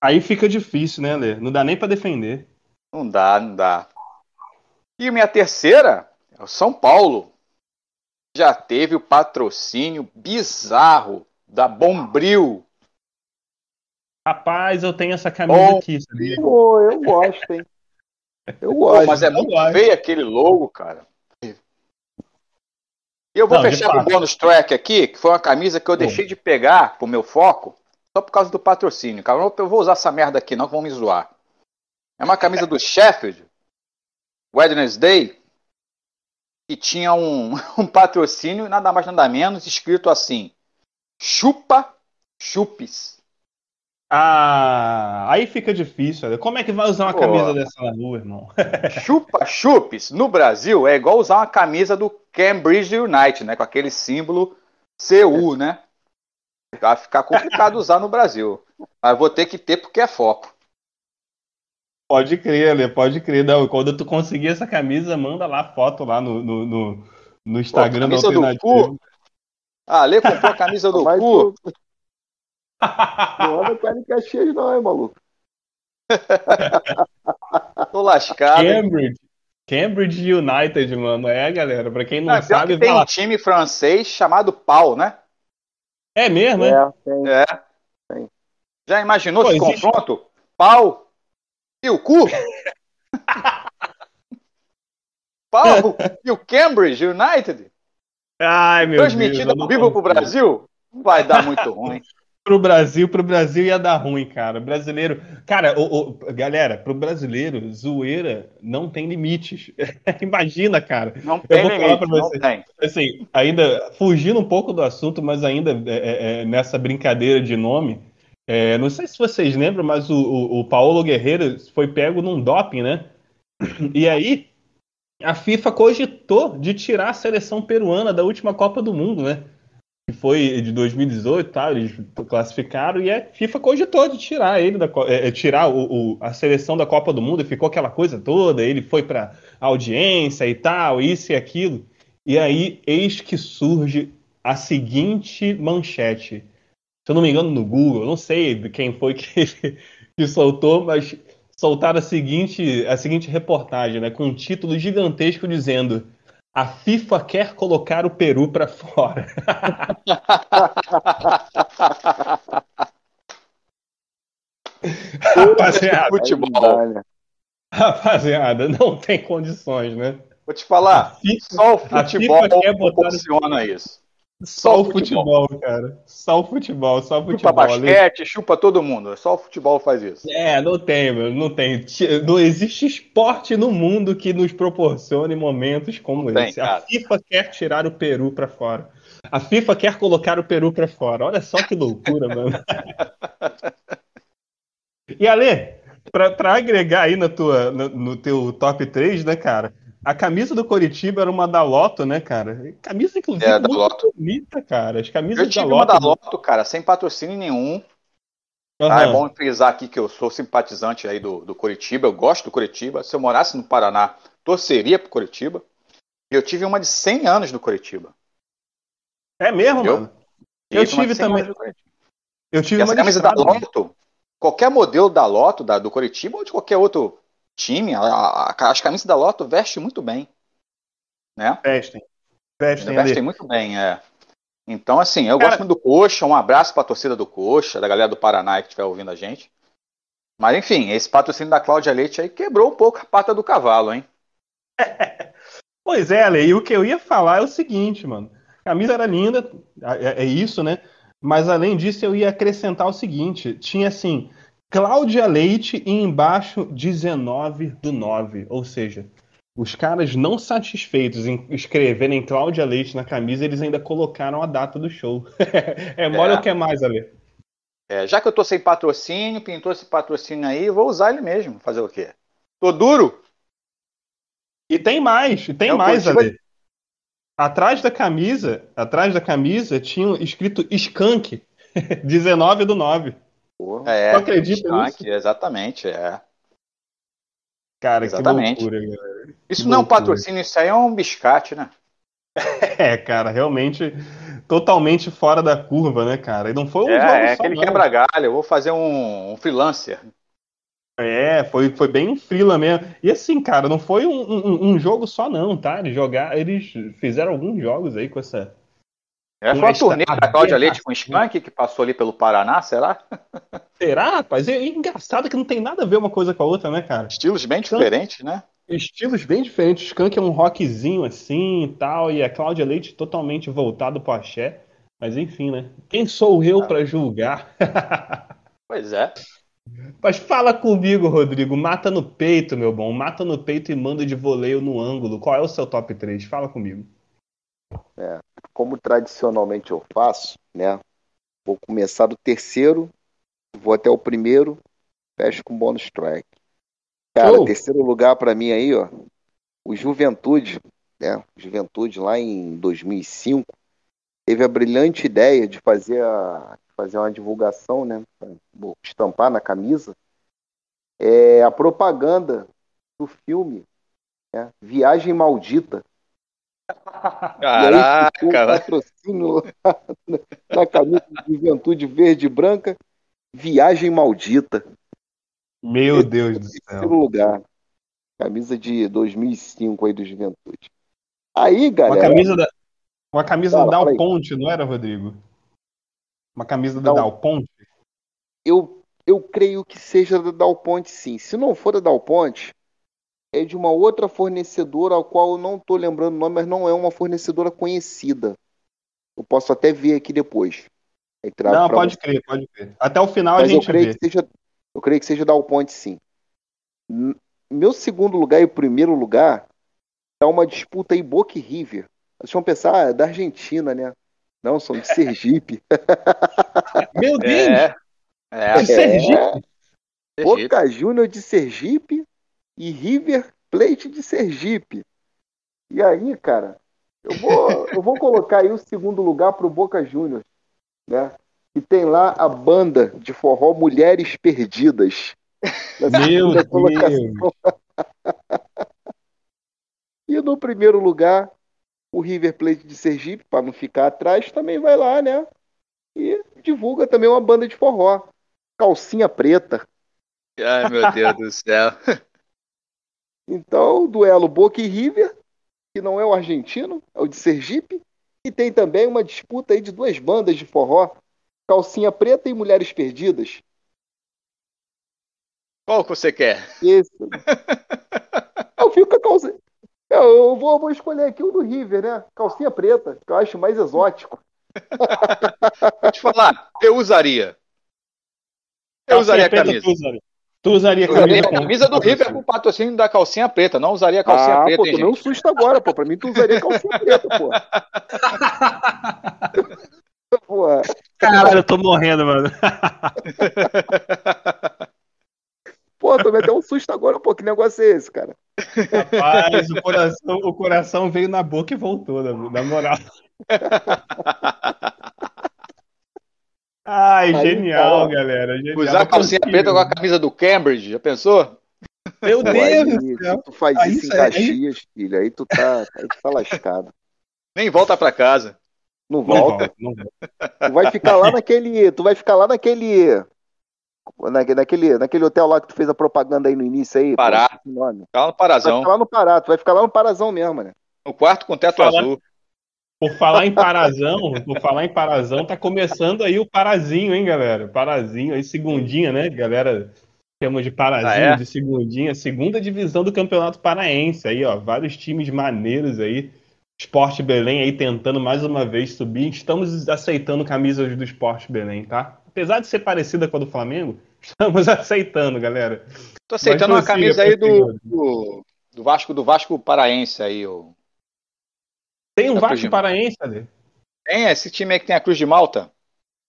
aí fica difícil, né, Lê? Não dá nem pra defender. Não dá, não dá. E minha terceira é o São Paulo. Já teve o patrocínio bizarro da Bombril. Rapaz, eu tenho essa camisa Bom. aqui, sabia? Pô, eu gosto, hein? Eu Pô, gosto. mas é muito gosto. feio aquele logo, cara. E eu vou Não, fechar com o bônus track aqui, que foi uma camisa que eu deixei de pegar pro meu foco, só por causa do patrocínio. Cara, eu vou usar essa merda aqui, não, que vão me zoar. É uma camisa do Sheffield, Wednesday, que tinha um, um patrocínio, nada mais nada menos, escrito assim: Chupa Chupes. Ah, aí fica difícil. Lê. Como é que vai usar uma Pô. camisa dessa na rua, irmão? Chupa Chupes no Brasil é igual usar uma camisa do Cambridge United, né? Com aquele símbolo CU, né? Vai ficar complicado usar no Brasil. Mas vou ter que ter porque é foco. Pode crer, Lê, pode crer. Não, quando tu conseguir essa camisa, manda lá foto lá no, no, no, no Instagram camisa do do Alternativo. Ah, Lê comprou a camisa do cu. Não anda com ela em Caxias, não, hein, maluco? Tô lascado. hein? Cambridge. Cambridge United, mano. É, galera. Pra quem não Ah, sabe, que tem vai um time francês chamado Pau, né? É mesmo, é? É, tem. É. Tem. Já imaginou Pô, esse existe- confronto? Pau e o cu? Pau e o Cambridge United? Ai, meu Transmitido Deus. eu ao não vivo pro. Brasil? Vai dar muito ruim. Pro Brasil, pro Brasil ia dar ruim, cara. Brasileiro. Cara, o, o- galera, pro brasileiro, zoeira não tem limites. Imagina, cara. Não tem vou falar limite, pra não tem. Assim, ainda fugindo um pouco do assunto, mas ainda é, é, é, nessa brincadeira de nome. é, não sei se vocês lembram, mas o, o, o Paulo Guerreiro foi pego num doping, né? E aí, a FIFA cogitou de tirar a seleção peruana da última Copa do Mundo, né? Que foi de 2018, tá? Eles classificaram e a FIFA cogitou de tirar ele da é, é, tirar o, o- a seleção da Copa do Mundo ficou aquela coisa toda. Ele foi para audiência e tal, isso e aquilo. E aí, eis que surge a seguinte manchete. Se eu não me engano, no Google, não sei quem foi que, que soltou, mas soltaram a seguinte, a seguinte reportagem, né, com um título gigantesco dizendo: A FIFA quer colocar o Peru para fora. rapaziada, Futebol. Rapaziada, não tem condições, né? Vou te falar, FIFA- só o a futebol FIFA quer botar- proporciona isso. Só, Só o o futebol, cara. Só o futebol, só o Chupa futebol. Ale. basquete, chupa todo mundo. Só o futebol faz isso. É, não tem, meu, não tem. Não existe esporte no mundo que nos proporcione momentos como Não tem, esse. A cara. FIFA quer tirar o Peru pra fora. A FIFA quer colocar o Peru pra fora. Olha só que loucura, mano. E Ale, pra, pra agregar aí na tua, no, no teu top 3, né, cara? A camisa do Coritiba era uma da Loto, né, cara? Camisa, inclusive, É, da muito Loto. bonita, cara. As Eu camisas da tive uma Loto. da Loto, cara, sem patrocínio nenhum. Tá, é bom frisar aqui que eu sou simpatizante aí do, do Curitiba, eu gosto do Curitiba. Se eu morasse no Paraná, torceria pro Curitiba. E eu tive uma de 100 anos do Curitiba. É mesmo, Eu? mano? Eu tive também. Eu tive E uma camisa da. Loto, qualquer modelo da Loto, da, do Curitiba ou de qualquer outro time, a- a- a- as camisas da Loto vestem muito bem. Né? Vestem. Vestem, Vestem muito bem, é. Então, assim, eu Cara- gosto muito do Coxa. Um abraço pra torcida do Coxa, da galera do Paraná que estiver ouvindo a gente. Mas, enfim, esse patrocínio da Cláudia Leite aí quebrou um pouco a pata do cavalo, hein? Pois é, Ale, e o que eu ia falar é o seguinte, mano. A camisa era linda, é, é isso, né? Mas além disso, eu ia acrescentar o seguinte: tinha assim, Cláudia Leite e embaixo 19 do 9. Ou seja, os caras não satisfeitos em escreverem Cláudia Leite na camisa, eles ainda colocaram a data do show. é mole É. ou quer mais, Ale? É, já que eu tô sem patrocínio, pintou esse patrocínio aí, vou usar ele mesmo. Fazer o quê? Tô duro? E tem mais, e tem É mais, Ale. Atrás da camisa, atrás da camisa tinha escrito Skank, 19 do 9. Porra. É, acredita Skank, exatamente, é. Cara, Exatamente. que loucura, cara. Isso Que não é um loucura. patrocínio, isso aí é um biscate, né? É, cara, realmente totalmente fora da curva, né, cara? E não foi um é, jogo é só, aquele quebra-galho. Eu vou fazer um, um freelancer. É, foi, foi bem frila mesmo. E assim, cara, não foi um, um- um jogo só, não, tá? Eles, jogar, eles fizeram alguns jogos aí com essa. É, Com foi a esta turnê da Cláudia Leite com o. Skank que passou ali pelo Paraná, será? Será, rapaz? É engraçado que não tem nada a ver uma coisa com a outra, né, cara? Estilos bem Então- diferentes, né? Estilos bem diferentes. O Skank é um rockzinho assim e tal, e a Cláudia Leite totalmente voltado pro axé. Mas enfim, né? Quem sou eu pra julgar? Pois é. Mas fala comigo, Rodrigo. Mata no peito, meu bom. Mata no peito e manda de voleio no ângulo. Qual é o seu top 3? Fala comigo. Como tradicionalmente eu faço, né? Vou começar do terceiro, vou até o primeiro, fecho com bônus track. Cara, Show. terceiro lugar pra mim aí, ó. O Juventude, né? Juventude lá em 2005 teve a brilhante ideia de fazer a fazer uma divulgação, né? Estampar na camisa é a propaganda do filme, né? Viagem Maldita. E aí um Caraca, patrocínio na, camisa de Juventude Verde e Branca, Viagem Maldita. Meu Deus do Terceiro lugar. Camisa de 2005 aí do Juventude. Aí, Uma galera, camisa da, uma camisa Fala, da fala Dal. Ponte, não era, Rodrigo? Uma camisa da Não. Dal Ponte? eu, eu creio que seja da Dal Ponte, sim. Se não for da Dal Ponte, é de uma outra fornecedora, ao qual eu não estou lembrando o nome, mas não é uma fornecedora conhecida. Eu posso até ver aqui depois. Não, pode você. crer, pode crer. Até o final a Mas eu gente creio vê. que seja, eu creio que seja Dal Ponte, sim. Meu segundo lugar e primeiro lugar tá uma disputa aí Boca e River. Vocês vão pensar, ah, é da Argentina, né? Não, são de Sergipe. Meu Deus! É. É, De Sergipe? Sergipe. Boca Júnior de Sergipe e River Plate de Sergipe. E aí, cara, eu vou, eu vou colocar aí o segundo lugar pro Boca Júnior, né? E tem lá a banda de forró Mulheres Perdidas. Meu. Deus! E no primeiro lugar, o River Plate de Sergipe, para não ficar atrás, também vai lá, né? E divulga também uma banda de forró. Calcinha preta. Ai, meu Deus do céu. Então, duelo Boca e River, que não é o argentino, é o de Sergipe. E tem também uma disputa aí de duas bandas de forró. Calcinha preta e Mulheres Perdidas. Qual que você quer? Esse. Eu fico com a calcinha. Eu, eu vou, vou escolher aqui o do River, né? Calcinha preta, que eu acho mais exótico. Vou te falar, eu usaria. Eu usaria a Calcinha camisa. Usaria, tu usaria a camisa a camisa do River com o patrocínio da calcinha preta. Não usaria a calcinha ah, preta, pô, hein, tomei um susto agora, pô. Pra mim, tu usaria calcinha preta, pô. pô. Caralho, eu tô morrendo, mano. Pô, tomei até um susto agora, pô. Que negócio é esse, cara? Rapaz, o coração, o coração veio na boca e voltou, na, na moral. Ai, genial, galera. Genial. Usar a calcinha preta com a camisa do Cambridge, já pensou? Meu Pô, Deus aí, se tu faz Aí isso em isso aí- Caxias, filho, aí tu tá, aí tu tá lascado. Nem volta pra casa. Não Não volta. não volta. Tu vai ficar lá naquele. Tu vai ficar lá naquele. na- Naquele, naquele hotel lá que tu fez a propaganda aí no início aí. pô, Pará. o nome. Tá no Tu vai Parazão. ficar lá no Pará, tu vai ficar lá no Parazão mesmo, né? No quarto com teto Fala- azul. Por falar em Parazão, por falar em Parazão, tá começando aí o Parazinho, hein, galera? Parazinho aí, segundinha, né, galera? Temos de Parazinho, Ah, é? de segundinha, segunda divisão do Campeonato Paraense aí, ó, vários times maneiros aí. Esporte Belém aí tentando mais uma vez subir. Estamos aceitando camisas do Esporte Belém, tá? Apesar de ser parecida com a do Flamengo, estamos aceitando, galera. Tô aceitando Mas uma camisa prossiga, aí do, do, do Vasco, do Vasco Paraense aí, ô. Tem um Tá Vasco. Paraense, ali. Tem esse time aí que tem a Cruz de Malta?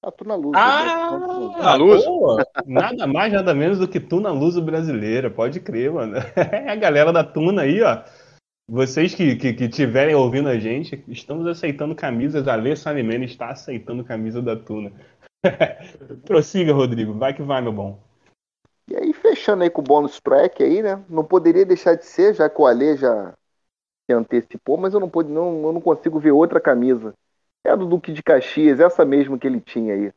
Tá tu na luz. Ah, né? Na Luso? boa. Nada mais, nada menos do que Tuna Luso brasileira, pode crer, mano. É a galera da Tuna aí, ó. Vocês que que que estiverem ouvindo a gente, estamos aceitando camisas. A Alê Salimene está aceitando camisa da Tuna. Prossiga, Rodrigo. Vai que vai, meu bom. E aí, fechando aí com o bônus track aí, né? Não poderia deixar de ser, já que o Ale já se antecipou, mas eu não, pude, não, eu não consigo ver outra camisa. É a do Duque de Caxias, essa mesmo que ele tinha aí,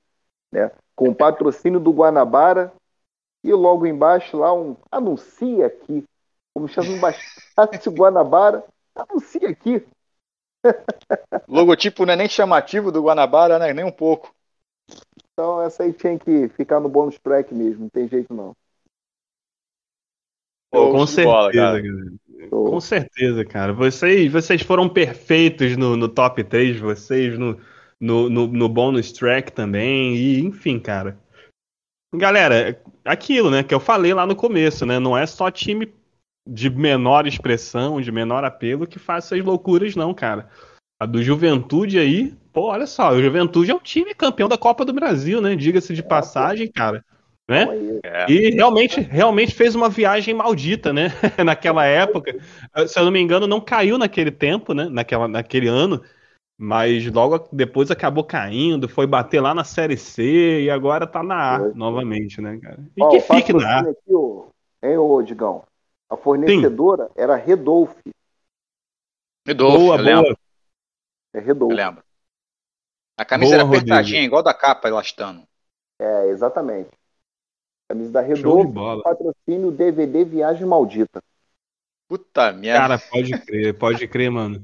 né? Com o patrocínio do Guanabara e logo embaixo lá um anuncia aqui. Como se não bastasse o Guanabara, anuncia aqui. Logotipo não é nem chamativo do Guanabara, né? Nem um pouco. Então essa aí tinha que ficar no bônus track mesmo, não tem jeito não. Show Com de bola, certeza, cara. galera. Tô- Com certeza, cara. Vocês, vocês foram perfeitos no, no top 3, vocês no, no, no, no bonus track também, e enfim, cara. Galera, aquilo, né, que eu falei lá no começo, né? Não é só time de menor expressão, de menor apelo que faz essas loucuras, não, cara. A do Juventude aí, pô, olha só, o Juventude é um time campeão da Copa do Brasil, né? Diga-se de passagem, cara. Né? Então É. E realmente, realmente fez uma viagem maldita, né? Naquela época. Se eu não me engano, não caiu naquele tempo, né? Naquela, naquele ano. Mas logo depois acabou caindo, foi bater lá na Série C e agora tá na A Foi. novamente, né, cara? E Ó, que fique na A. aqui, ô, hein, ô Digão? A fornecedora era Redolf. Redolfo, Boa, eu lembro, boa. É Redolf. eu lembro. A camisa Boa, era apertadinha, igual da capa, elastano. É, exatamente. Camisa da bola. patrocínio DVD Viagem Maldita. Puta merda. Cara, pode crer, pode crer, mano.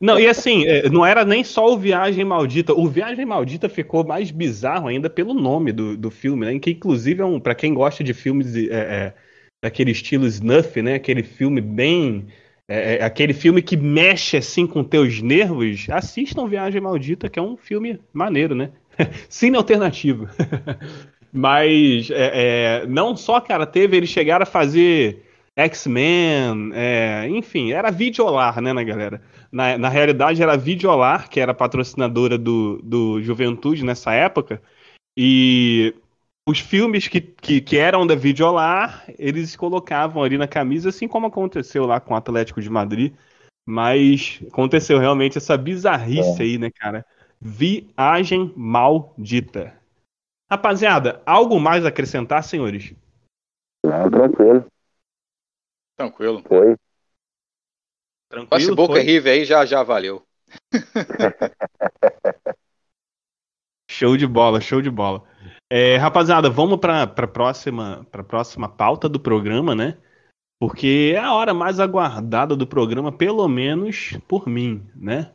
Não, e assim, é, não era nem só o Viagem Maldita. O Viagem Maldita ficou mais bizarro ainda pelo nome do, do filme, né? Que inclusive é um, para quem gosta de filmes é, é, daquele estilo snuff, né? Aquele filme bem. é, é, aquele filme que mexe assim com teus nervos, assistam Viagem Maldita, que é um filme maneiro, né? Cine alternativo. Mas é, é, não só, cara, teve, eles chegaram a fazer X-Men, é, enfim, era Videolar, né, né, galera? Na, na realidade era Videolar, que era patrocinadora do, do Juventude nessa época, e os filmes que, que, que eram da Videolar, eles colocavam ali na camisa, assim como aconteceu lá com o Atlético de Madrid, mas aconteceu realmente essa bizarrice aí, né, cara? Viagem maldita. Rapaziada, algo mais a acrescentar, senhores? Não, tranquilo. Tranquilo. Foi. Passe Tranquilo? Boca Foi? e River aí já, já valeu. Show de bola, show de bola. É, rapaziada, vamos para a próxima, pra próxima pauta do programa, né? Porque é a hora mais aguardada do programa, pelo menos por mim, né?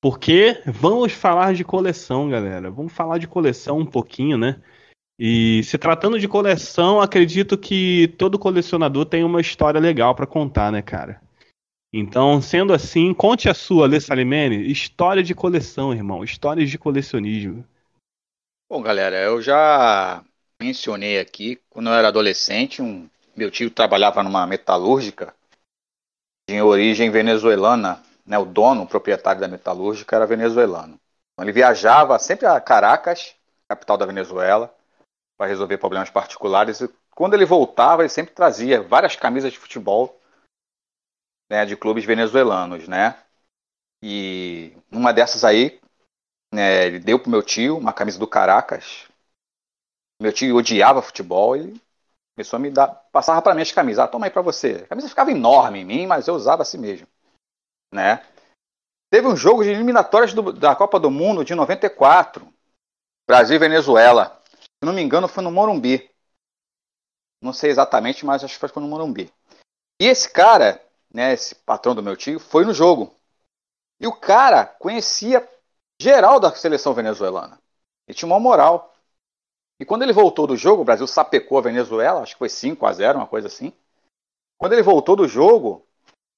Porque vamos falar de coleção, galera. Vamos falar de coleção um pouquinho, né? E se tratando de coleção, acredito que todo colecionador tem uma história legal para contar, né, cara? Então, sendo assim, conte a sua, Alê Salimene, história de coleção, irmão, histórias de colecionismo. Bom, galera, eu já mencionei aqui, quando eu era adolescente, um, meu tio trabalhava numa metalúrgica de origem venezuelana, né? O dono, o proprietário da metalúrgica era venezuelano. Então, ele viajava sempre a Caracas, capital da Venezuela, para resolver problemas particulares. E quando ele voltava, ele sempre trazia várias camisas de futebol né, de clubes venezuelanos, né? E uma dessas aí, né, ele deu pro meu tio uma camisa do Caracas, Meu tio odiava futebol e começou a me dar, passava para mim as camisas, ah, toma aí para você. A camisa ficava enorme em mim, mas eu usava assim mesmo, né? Teve um jogo de eliminatórias do, da Copa do Mundo de 94, Brasil e Venezuela. Se não me engano, foi no Morumbi. Não sei exatamente, mas acho que foi no Morumbi. E esse cara, né, esse patrão do meu tio, foi no jogo. E o cara conhecia geral da seleção venezuelana. Ele tinha uma moral. E quando ele voltou do jogo, o Brasil sapecou a Venezuela, acho que foi 5 a 0 uma coisa assim. Quando ele voltou do jogo,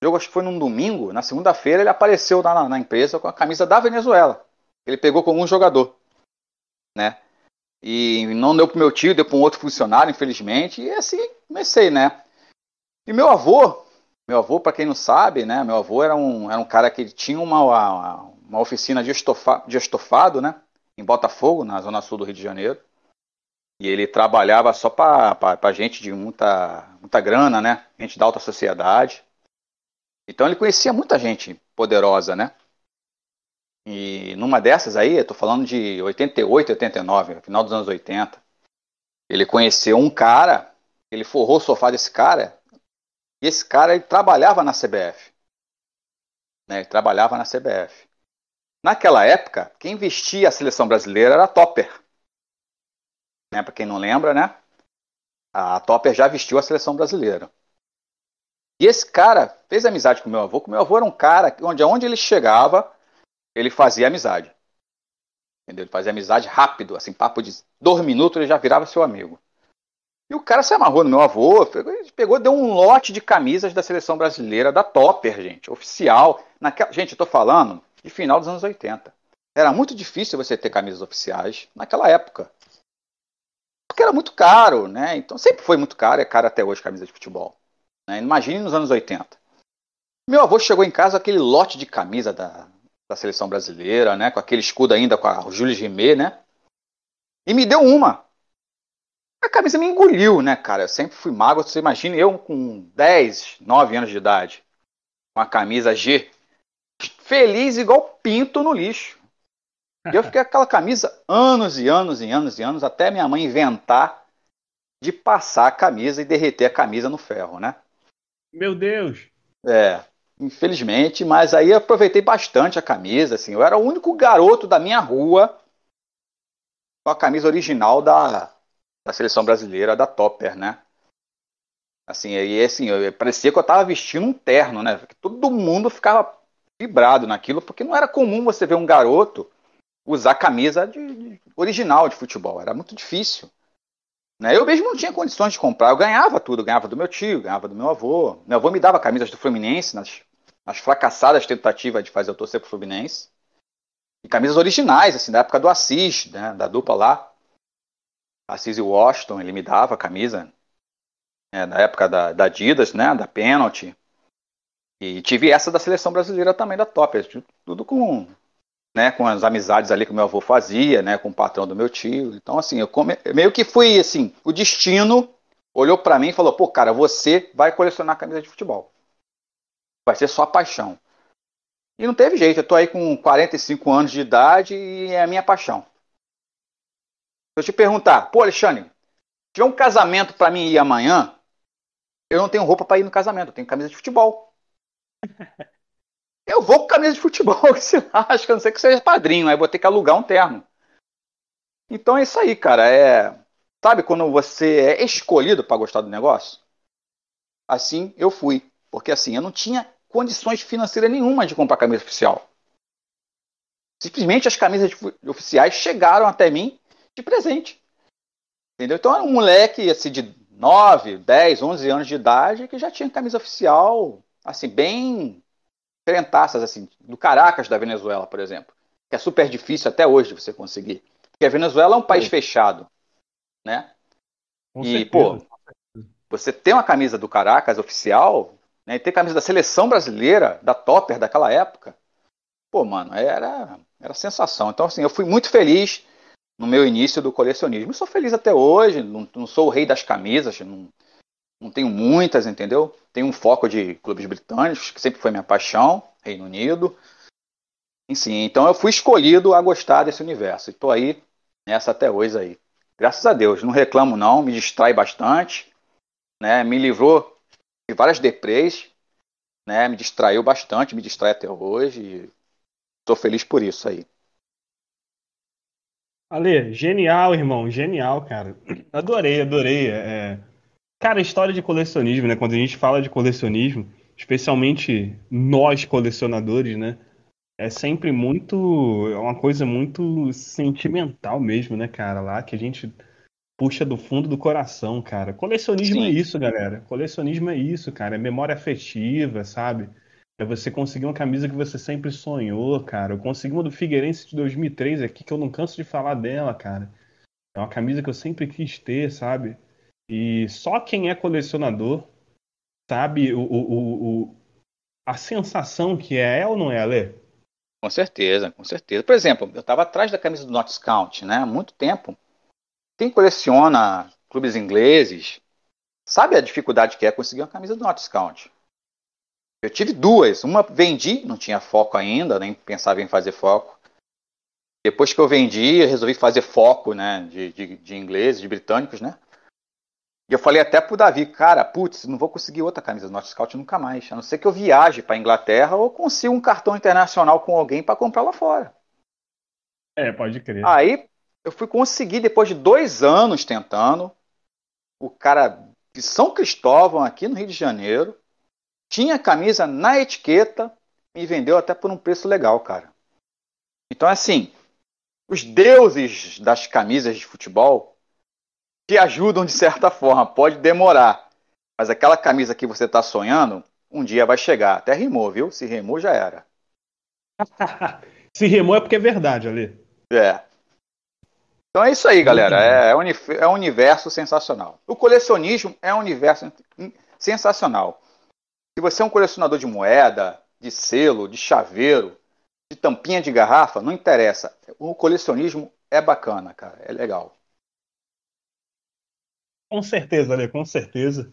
jogo acho que foi num domingo, na segunda-feira ele apareceu na, na, empresa com a camisa da Venezuela. Ele pegou com um jogador, né? E não deu pro meu tio, deu para um outro funcionário, infelizmente. E assim comecei, né? E meu avô, meu avô, para quem não sabe, né? Meu avô era um, era um cara que tinha uma, uma, uma oficina de, estofa, de estofado, né? Em Botafogo, na zona sul do Rio de Janeiro. E ele trabalhava só para gente de muita, muita grana, né? Gente da alta sociedade. Então ele conhecia muita gente poderosa, né? E numa dessas aí, eu tô falando de 88, 89, final dos anos 80, ele conheceu um cara, ele forrou o sofá desse cara, e esse cara ele trabalhava na CBF. Né? Ele trabalhava na CBF. Naquela época, quem vestia a seleção brasileira era a Topper. Né? Para quem não lembra, né? A Topper já vestiu a seleção brasileira. E esse cara fez amizade com meu avô, que meu avô era um cara onde aonde ele chegava, ele fazia amizade. Entendeu? Ele fazia amizade rápido, assim, papo de dois minutos ele já virava seu amigo. E o cara se amarrou no meu avô, pegou, deu um lote de camisas da seleção brasileira, da Topper, gente, oficial. Naquela, gente, eu tô falando de final dos anos 80. Era muito difícil você ter camisas oficiais naquela época. Porque era muito caro, né? Então sempre foi muito caro, é caro até hoje camisa de futebol. Né? Imagine nos anos 80. Meu avô chegou em casa com aquele lote de camisa da, da seleção brasileira, né? Com aquele escudo ainda com a Júlio Rimet, né? E me deu uma. A camisa me engoliu, né, cara? Eu sempre fui magro. Você imagina eu com 10, 9 anos de idade, com a camisa G, feliz igual pinto no lixo. E eu fiquei com aquela camisa anos e anos e anos e anos, até minha mãe inventar de passar a camisa e derreter a camisa no ferro, né? Meu Deus! É, infelizmente, mas aí aproveitei bastante a camisa, assim, eu era o único garoto da minha rua com a camisa original da, da seleção brasileira, da Topper, né? Assim, aí assim, eu, parecia que eu tava vestindo um terno, né? Todo mundo ficava vibrado naquilo, porque não era comum você ver um garoto usar camisa de, de original de futebol, era muito difícil. Né? Eu mesmo não tinha condições de comprar. Eu ganhava tudo. Eu ganhava do meu tio, ganhava do meu avô. Meu avô me dava camisas do Fluminense nas, nas fracassadas tentativas de fazer eu torcer pro Fluminense. E camisas originais, assim, da época do Assis, né? da dupla lá. Assis e Washington, ele me dava camisa. Né? da época da, da Adidas, né? Da Penalty. E tive essa da seleção brasileira também, da Top. Tudo com né, com as amizades ali que meu avô fazia, né, com o patrão do meu tio. Então, assim, eu come... meio que fui, assim, o destino olhou para mim e falou, pô, cara, você vai colecionar camisa de futebol. Vai ser sua paixão. E não teve jeito, eu tô aí com 45 anos de idade e é a minha paixão. Se eu te perguntar, pô, Alexandre, se tiver um casamento para mim ir amanhã, eu não tenho roupa para ir no casamento, eu tenho camisa de futebol. Eu vou com camisa de futebol, que se lasca, a não ser que seja padrinho, aí vou ter que alugar um terno. Então é isso aí, cara. É, sabe quando você é escolhido para gostar do negócio? Assim eu fui, porque assim eu não tinha condições financeiras nenhuma de comprar camisa oficial. Simplesmente as camisas oficiais chegaram até mim de presente. Entendeu? Então era um moleque assim de 9, 10, 11 anos de idade que já tinha camisa oficial, assim, bem crentaças, assim, do Caracas da Venezuela, por exemplo, que é super difícil até hoje você conseguir. Porque a Venezuela é um país fechado, né? Com e, certeza. pô, você tem uma camisa do Caracas oficial, né, e tem camisa da seleção brasileira, da Topper daquela época, pô, mano, era, era sensação. Então, assim, eu fui muito feliz no meu início do colecionismo. Eu sou feliz até hoje, não, não sou o rei das camisas, não, não tenho muitas, entendeu? Tenho um foco de clubes britânicos, que sempre foi minha paixão, Reino Unido. Enfim, então eu fui escolhido a gostar desse universo. E tô aí nessa até hoje aí. Graças a Deus, não reclamo não, me distrai bastante, né? Me livrou de várias deprês, né? Me distraiu bastante, me distrai até hoje. Estou feliz por isso aí. Ale, genial, irmão, genial, cara. Adorei, adorei. É... Cara, história de colecionismo, né? Quando a gente fala de colecionismo, especialmente nós colecionadores, né? É sempre muito. É uma coisa muito sentimental mesmo, né, cara? Lá que a gente puxa do fundo do coração, cara. Colecionismo é Sim. é isso, galera. Colecionismo é isso, cara. É memória afetiva, sabe? É você conseguir uma camisa que você sempre sonhou, cara. Eu consegui uma do Figueirense de 2003 aqui, que eu não canso de falar dela, cara. É uma camisa que eu sempre quis ter, sabe? E só quem é colecionador sabe o, o, o, a sensação que é, é ou não é, Ale? Com certeza, com certeza. Por exemplo, eu estava atrás da camisa do Notts County, né? Há muito tempo. Quem coleciona clubes ingleses sabe a dificuldade que é conseguir uma camisa do Notts County. Eu tive duas. Uma vendi, não tinha foco ainda, nem pensava em fazer foco. Depois que eu vendi, eu resolvi fazer foco né, de, de, de ingleses, de britânicos, né? E eu falei até pro Davi, cara, putz, não vou conseguir outra camisa do Norte Scout nunca mais. A não ser que eu viaje para Inglaterra ou consiga um cartão internacional com alguém para comprar lá fora. É, pode crer. Aí eu fui conseguir, depois de dois anos tentando, o cara de São Cristóvão, aqui no Rio de Janeiro, tinha a camisa na etiqueta e vendeu até por um preço legal, cara. Então, assim, os deuses das camisas de futebol te ajudam de certa forma. Pode demorar, mas aquela camisa que você está sonhando, um dia vai chegar. Até rimou, viu? Se rimou, já era. Se rimou é porque é verdade, Ali. É. Então é isso aí, galera. É, é um universo sensacional. O colecionismo é um universo sensacional. Se você é um colecionador de moeda, de selo, de chaveiro, de tampinha de garrafa, não interessa. O colecionismo é bacana, cara. É legal. Com certeza, Ale, com certeza.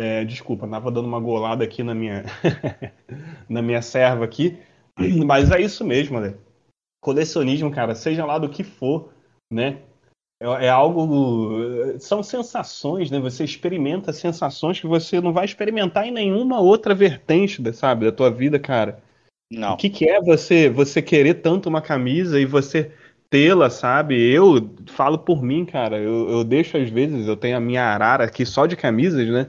É, desculpa, tava dando uma golada aqui na minha na minha serva aqui, mas é isso mesmo, Ale. Colecionismo, cara, seja lá do que for, né? É, é algo. São sensações, né? Você experimenta sensações que você não vai experimentar em nenhuma outra vertente, sabe, da tua vida, cara. Não. O que, que é você você querer tanto uma camisa e você tê-la, sabe? Eu falo por mim, cara. Eu, eu deixo às vezes, eu tenho a minha arara aqui só de camisas, né?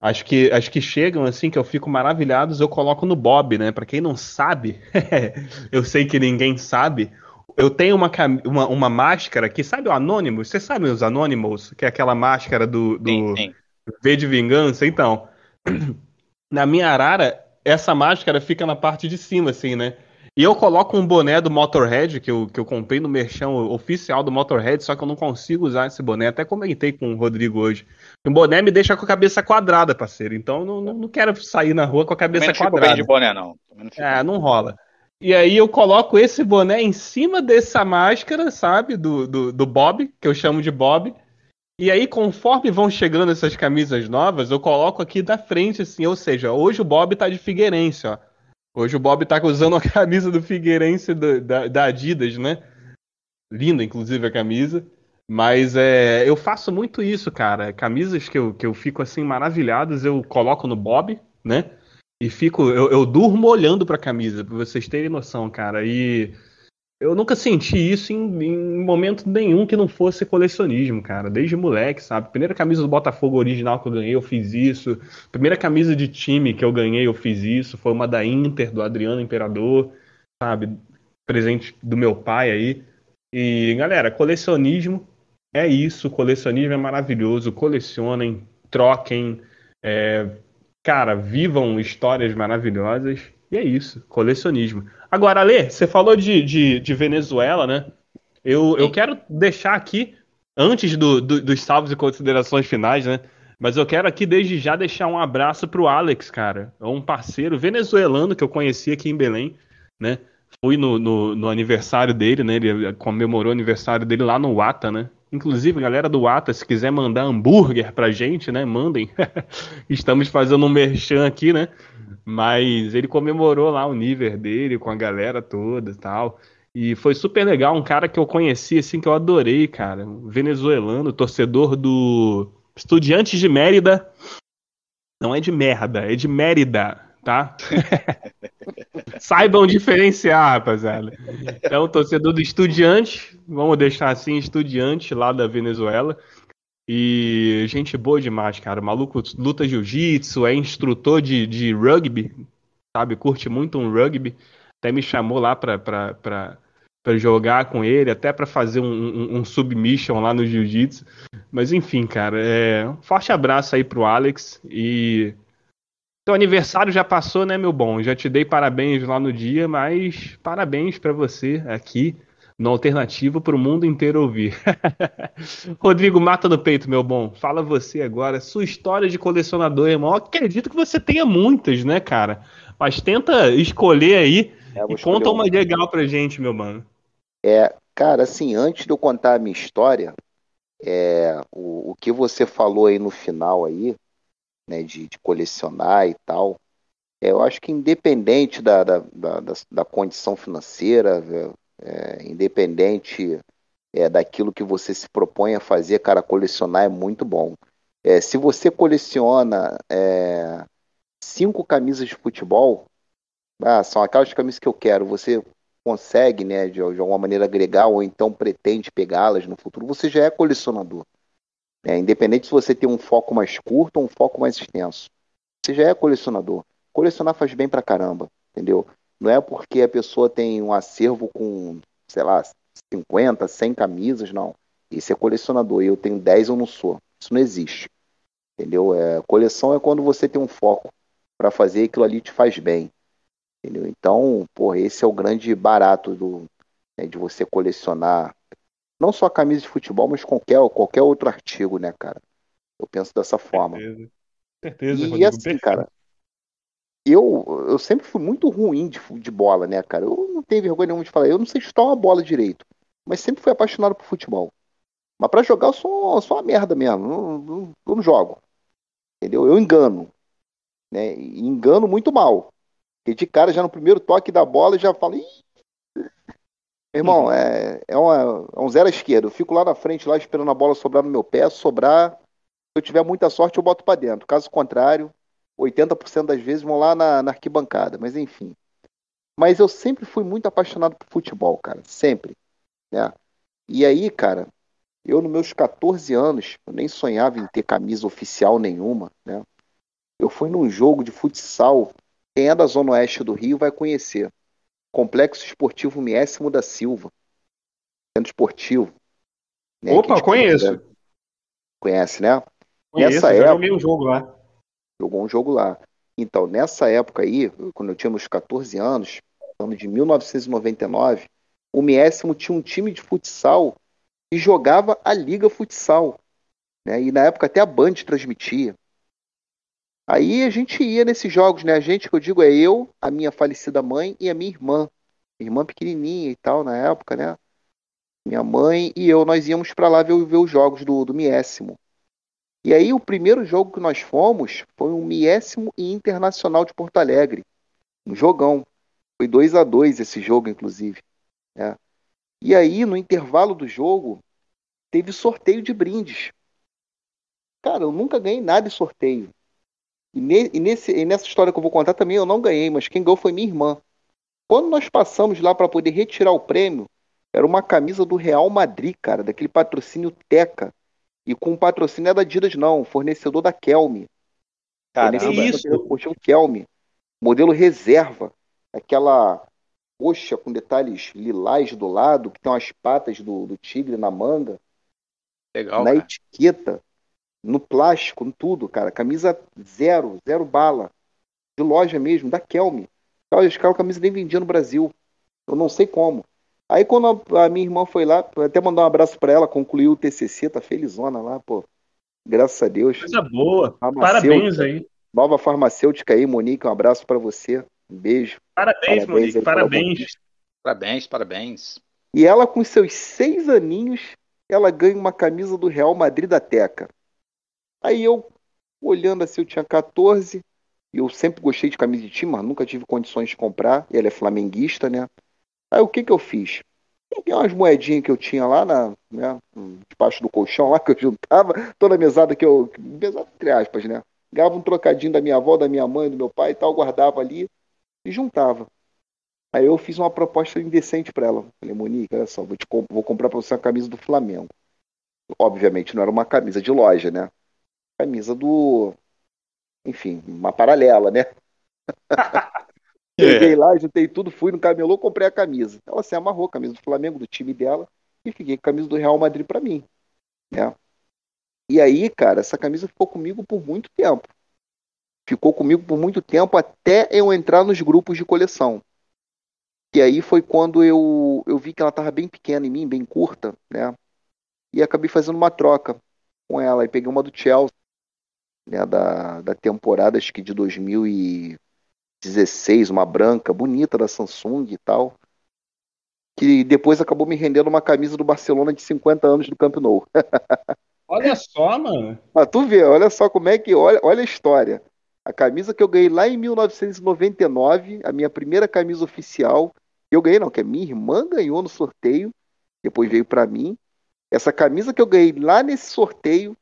Acho que, acho que chegam assim que eu fico maravilhados, eu coloco no Bob, né? Para quem não sabe, eu sei que ninguém sabe. Eu tenho uma, uma, uma máscara que, sabe o Anonymous? Você sabe os Anonymous? Que é aquela máscara do, do sim, sim. V de Vingança? Então, na minha arara, essa máscara fica na parte de cima, assim, né? E eu coloco um boné do Motorhead, que eu, que eu comprei no merchão oficial do Motorhead, só que eu não consigo usar esse boné. Até comentei com o Rodrigo hoje. O boné me deixa com a cabeça quadrada, parceiro. Então eu não, não quero sair na rua com a cabeça Também não quadrada. Bem de boné, não. não é, não rola. E aí eu coloco esse boné em cima dessa máscara, sabe? Do, do, do Bob, que eu chamo de Bob. E aí, conforme vão chegando essas camisas novas, eu coloco aqui da frente, assim. Ou seja, hoje o Bob tá de Figueirense, ó. Hoje o Bob tá usando a camisa do Figueirense do, da, da, Adidas, né? Linda, inclusive, a camisa. Mas é, eu faço muito isso, cara. Camisas que eu, que eu fico assim maravilhadas, eu coloco no Bob, né? E fico. Eu, eu durmo olhando pra camisa, pra vocês terem noção, cara. E eu nunca senti isso em, em, momento nenhum que não fosse colecionismo, cara. Desde moleque, sabe? Primeira camisa do Botafogo original que eu ganhei, eu fiz isso. Primeira camisa de time que eu ganhei, eu fiz isso. Foi uma da Inter, do Adriano Imperador, sabe? Presente do meu pai aí. E, galera, colecionismo é isso. Colecionismo é maravilhoso. Colecionem, troquem. É... Cara, vivam histórias maravilhosas. E é isso, colecionismo. Agora, Alê, você falou de, de, de Venezuela, né? Eu, eu quero deixar aqui, antes do, do, dos salvos e considerações finais, né? Mas eu quero aqui, desde já, deixar um abraço pro Alex, cara. É um parceiro venezuelano que eu conheci aqui em Belém, né? Fui no, no, no aniversário dele, né? Ele comemorou o aniversário dele lá no Wata, né? Inclusive, galera do Wata, se quiser mandar hambúrguer pra gente, né? Mandem. Estamos fazendo um merchan aqui, né? Mas ele comemorou lá o nível dele com a galera toda e tal. E foi super legal, um cara que eu conheci, assim, que eu adorei, cara. Venezuelano, torcedor do Estudiantes de Mérida. Não é de merda, é de Mérida, tá? Saibam diferenciar, rapaziada. Então, torcedor do Estudiante, vamos deixar assim, Estudiante lá da Venezuela. E gente boa demais, cara. O maluco luta jiu-jitsu, é instrutor de, de rugby, sabe? Curte muito um rugby. Até me chamou lá pra, pra, pra, pra jogar com ele, até pra fazer um, um, um submission lá no jiu-jitsu. Mas enfim, cara, é... um forte abraço aí pro Alex. E seu aniversário já passou, né, meu bom? Já te dei parabéns lá no dia, mas parabéns para você aqui no Alternativo para o mundo inteiro ouvir. Rodrigo, mata no peito, meu bom. Fala você agora, sua história de colecionador, irmão. Eu acredito que você tenha muitas, né, cara? Mas tenta escolher aí é, e conta uma legal pra gente, meu mano. É, cara, assim, antes de eu contar a minha história, é, o, o que você falou aí no final aí, né, de, de colecionar e tal, é, eu acho que independente da, da, da, da condição financeira, é, independente é, daquilo que você se propõe a fazer, cara, colecionar é muito bom. É, se você coleciona é, cinco camisas de futebol, ah, são aquelas camisas que eu quero, você consegue, né, de, de alguma maneira agregar ou então pretende pegá-las no futuro, você já é colecionador. É, independente se você tem um foco mais curto ou um foco mais extenso. Você já é colecionador. Colecionar faz bem pra caramba, entendeu? Não é porque a pessoa tem um acervo com, sei lá, 50, 100 camisas, não. Esse é colecionador e eu tenho 10, eu não sou. Isso não existe. Entendeu? É, coleção é quando você tem um foco para fazer aquilo ali te faz bem. Entendeu? Então, porra, esse é o grande barato do, né, de você colecionar não só camisa de futebol, mas qualquer, qualquer outro artigo, né, cara? Eu penso dessa forma. Certeza. Certeza, e Rodrigo, assim, perfeito. cara, eu, eu sempre fui muito ruim de, de bola, né, cara? Eu não tenho vergonha nenhuma de falar. Eu não sei chutar uma bola direito. Mas sempre fui apaixonado por futebol. Mas para jogar eu sou, sou uma merda mesmo. Eu, eu, eu, não jogo. Entendeu? Eu engano. Né? E engano muito mal. Porque de cara, já no primeiro toque da bola, já falo. Irmão, uhum. é, é, uma, é um zero à esquerda. Eu fico lá na frente, lá esperando a bola sobrar no meu pé. Sobrar, se eu tiver muita sorte, eu boto para dentro. Caso contrário, 80% das vezes vão lá na, na arquibancada, mas enfim. Mas eu sempre fui muito apaixonado por futebol, cara, sempre. Né? E aí, cara, eu nos meus 14 anos, eu nem sonhava em ter camisa oficial nenhuma, né? Eu fui num jogo de futsal, quem é da Zona Oeste do Rio vai conhecer. Complexo Esportivo Miésimo da Silva. Centro Esportivo. Né? Opa, conheço. Conhece, né? Conheço, Nessa já época, um jogo lá jogou um jogo lá. Então, nessa época aí, quando eu tinha uns 14 anos, ano de 1999, o Miésimo tinha um time de futsal que jogava a Liga Futsal. Né? E na época até a Band transmitia. Aí a gente ia nesses jogos, né? A gente, que eu digo, é eu, a minha falecida mãe e a minha irmã. Irmã pequenininha e tal, na época, né? Minha mãe e eu, nós íamos para lá ver, ver, os jogos do, do Miésimo. E aí o primeiro jogo que nós fomos foi um Miésimo e Internacional de Porto Alegre. Um jogão. Foi 2 a 2 esse jogo, inclusive. Né? E aí, no intervalo do jogo, teve sorteio de brindes. Cara, eu nunca ganhei nada de sorteio. E, ne e, nesse, e nessa história que eu vou contar também eu não ganhei, mas quem ganhou foi minha irmã. Quando nós passamos lá para poder retirar o prêmio, era uma camisa do Real Madrid, cara, daquele patrocínio Teca e com o patrocínio é da Adidas, não, fornecedor da Kelme. Caramba, isso. O Kelme. Modelo reserva. Aquela roxa com detalhes lilás do lado, que tem umas patas do, do tigre na manga. Legal. Na cara. etiqueta, no plástico, em tudo, cara. Camisa zero, zero bala. De loja mesmo, da Kelme. Aquela camisa nem vendia no Brasil. Eu não sei como. Aí quando a, minha irmã foi lá, até mandar um abraço para ela, concluiu o TCC, tá felizona lá, pô. Graças a Deus. Coisa boa. Parabéns aí. Nova farmacêutica aí, Monique, um abraço para você. Um beijo. Parabéns, parabéns Monique, parabéns. Parabéns, parabéns. E ela, com seus seis aninhos, ela ganha uma camisa do Real Madrid da Teca. Aí eu, olhando assim, eu tinha 14, e eu sempre gostei de camisa de time, mas nunca tive condições de comprar. E ela é flamenguista, né? Aí o que que eu fiz? Peguei umas moedinhas que eu tinha lá na, né, debaixo do colchão lá que eu juntava, toda mesada que eu, mesada entre aspas, né? Gava um trocadinho da minha avó, da minha mãe, do meu pai e tal, guardava ali e juntava. Aí eu fiz uma proposta indecente para ela. Falei, Monique, olha só, vou, te, vou comprar para você uma camisa do Flamengo. Obviamente não era uma camisa de loja, né? Camisa do. Enfim, uma paralela, né? Cheguei é. lá, juntei tudo, fui no camelô, comprei a camisa. Ela se amarrou, a camisa do Flamengo, do time dela, e fiquei com a camisa do Real Madrid para mim. Né? E aí, cara, essa camisa ficou comigo por muito tempo. Ficou comigo por muito tempo até eu entrar nos grupos de coleção. E aí foi quando eu, eu vi que ela estava bem pequena em mim, bem curta, né? E acabei fazendo uma troca com ela. E peguei uma do Chelsea, né? Da, da temporada, acho que de 2016, uma branca, bonita da Samsung e tal. Que depois acabou me rendendo uma camisa do Barcelona de 50 anos do Camp Nou. olha só, mano. Mas tu vê, olha só como é que. Olha, olha a história. A camisa que eu ganhei lá em 1999, a minha primeira camisa oficial, eu ganhei não, que a minha irmã ganhou no sorteio, depois veio para mim. Essa camisa que eu ganhei lá nesse sorteio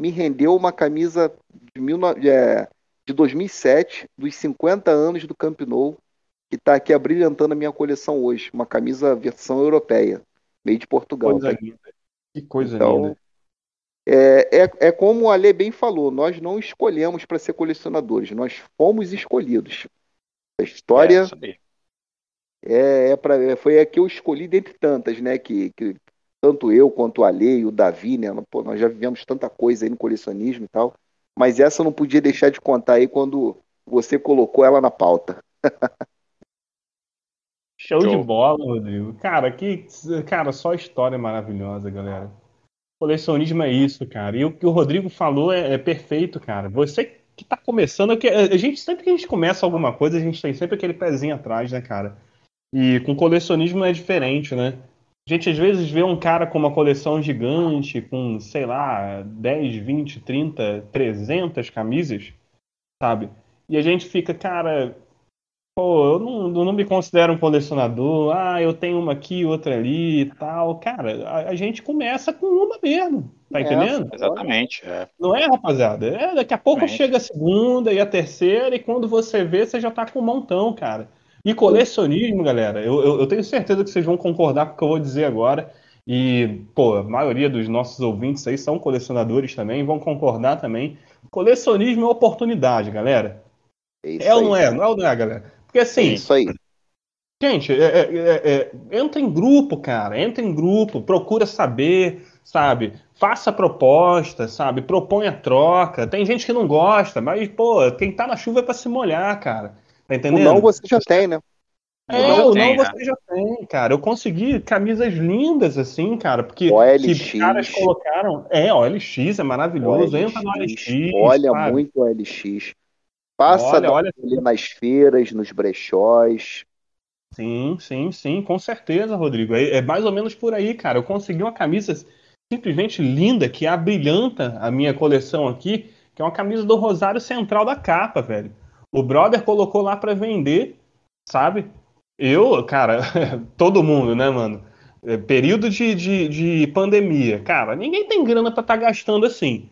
me rendeu uma camisa de, mil, é, de 2007, dos 50 anos do Camp Nou, que está aqui abrilhantando a minha coleção hoje. Uma camisa versão europeia, meio de Portugal. Coisa tá. Que coisa então, linda. É, é, é como o Ale bem falou, nós não escolhemos para ser colecionadores, nós fomos escolhidos. A história é, é, é pra, foi a que eu escolhi dentre tantas, né? Que, que tanto eu quanto o Ale e o Davi, né? Pô, nós já vivemos tanta coisa aí no colecionismo e tal, mas essa eu não podia deixar de contar aí quando você colocou ela na pauta. Show, Show, de bola, Rodrigo. Cara, que cara, só história maravilhosa, galera. Colecionismo é isso, cara. E o que o Rodrigo falou é, é perfeito, cara. Você que tá começando, que a gente sempre que a gente começa alguma coisa, a gente tem sempre aquele pezinho atrás, né, cara? E com colecionismo é diferente, né? A gente às vezes vê um cara com uma coleção gigante, com, sei lá, 10, 20, 30, 300 camisas, sabe? E a gente fica, cara, pô, eu não, eu não me considero um colecionador, ah, eu tenho uma aqui, outra ali e tal. Cara, a, a gente começa com uma mesmo, tá é, entendendo? Exatamente. É. Não é, rapaziada? É, daqui a pouco exatamente. chega a segunda e a terceira, e quando você vê, você já tá com um montão, cara. E colecionismo, galera, eu, eu, eu tenho certeza que vocês vão concordar com o que eu vou dizer agora. E, pô, a maioria dos nossos ouvintes aí são colecionadores também, vão concordar também. Colecionismo é oportunidade, galera. É, é ou não é? Não é ou não é, galera? Porque assim. É isso aí. Gente, é, é, é, entra em grupo, cara. Entra em grupo, procura saber, sabe? Faça proposta, sabe? Propõe a troca. Tem gente que não gosta, mas, pô, quem tá na chuva é pra se molhar, cara. Tá entendendo? O não você já tem, né? É, o não, você já tem, cara. Eu consegui camisas lindas, assim, cara, porque OLX. que caras colocaram. É, OLX é maravilhoso. OLX, Entra no OLX. Olha sabe? muito OLX. Passa olha, olha... ali nas feiras, nos brechós. Sim, sim, sim, com certeza, Rodrigo. É, é, mais ou menos por aí, cara. Eu consegui uma camisa simplesmente linda que abrilhanta a minha coleção aqui, que é uma camisa do Rosário Central da capa, velho. O brother colocou lá para vender, sabe? Eu, cara, todo mundo, né, mano? É, período de, de, de pandemia. Cara, ninguém tem grana pra estar tá gastando assim.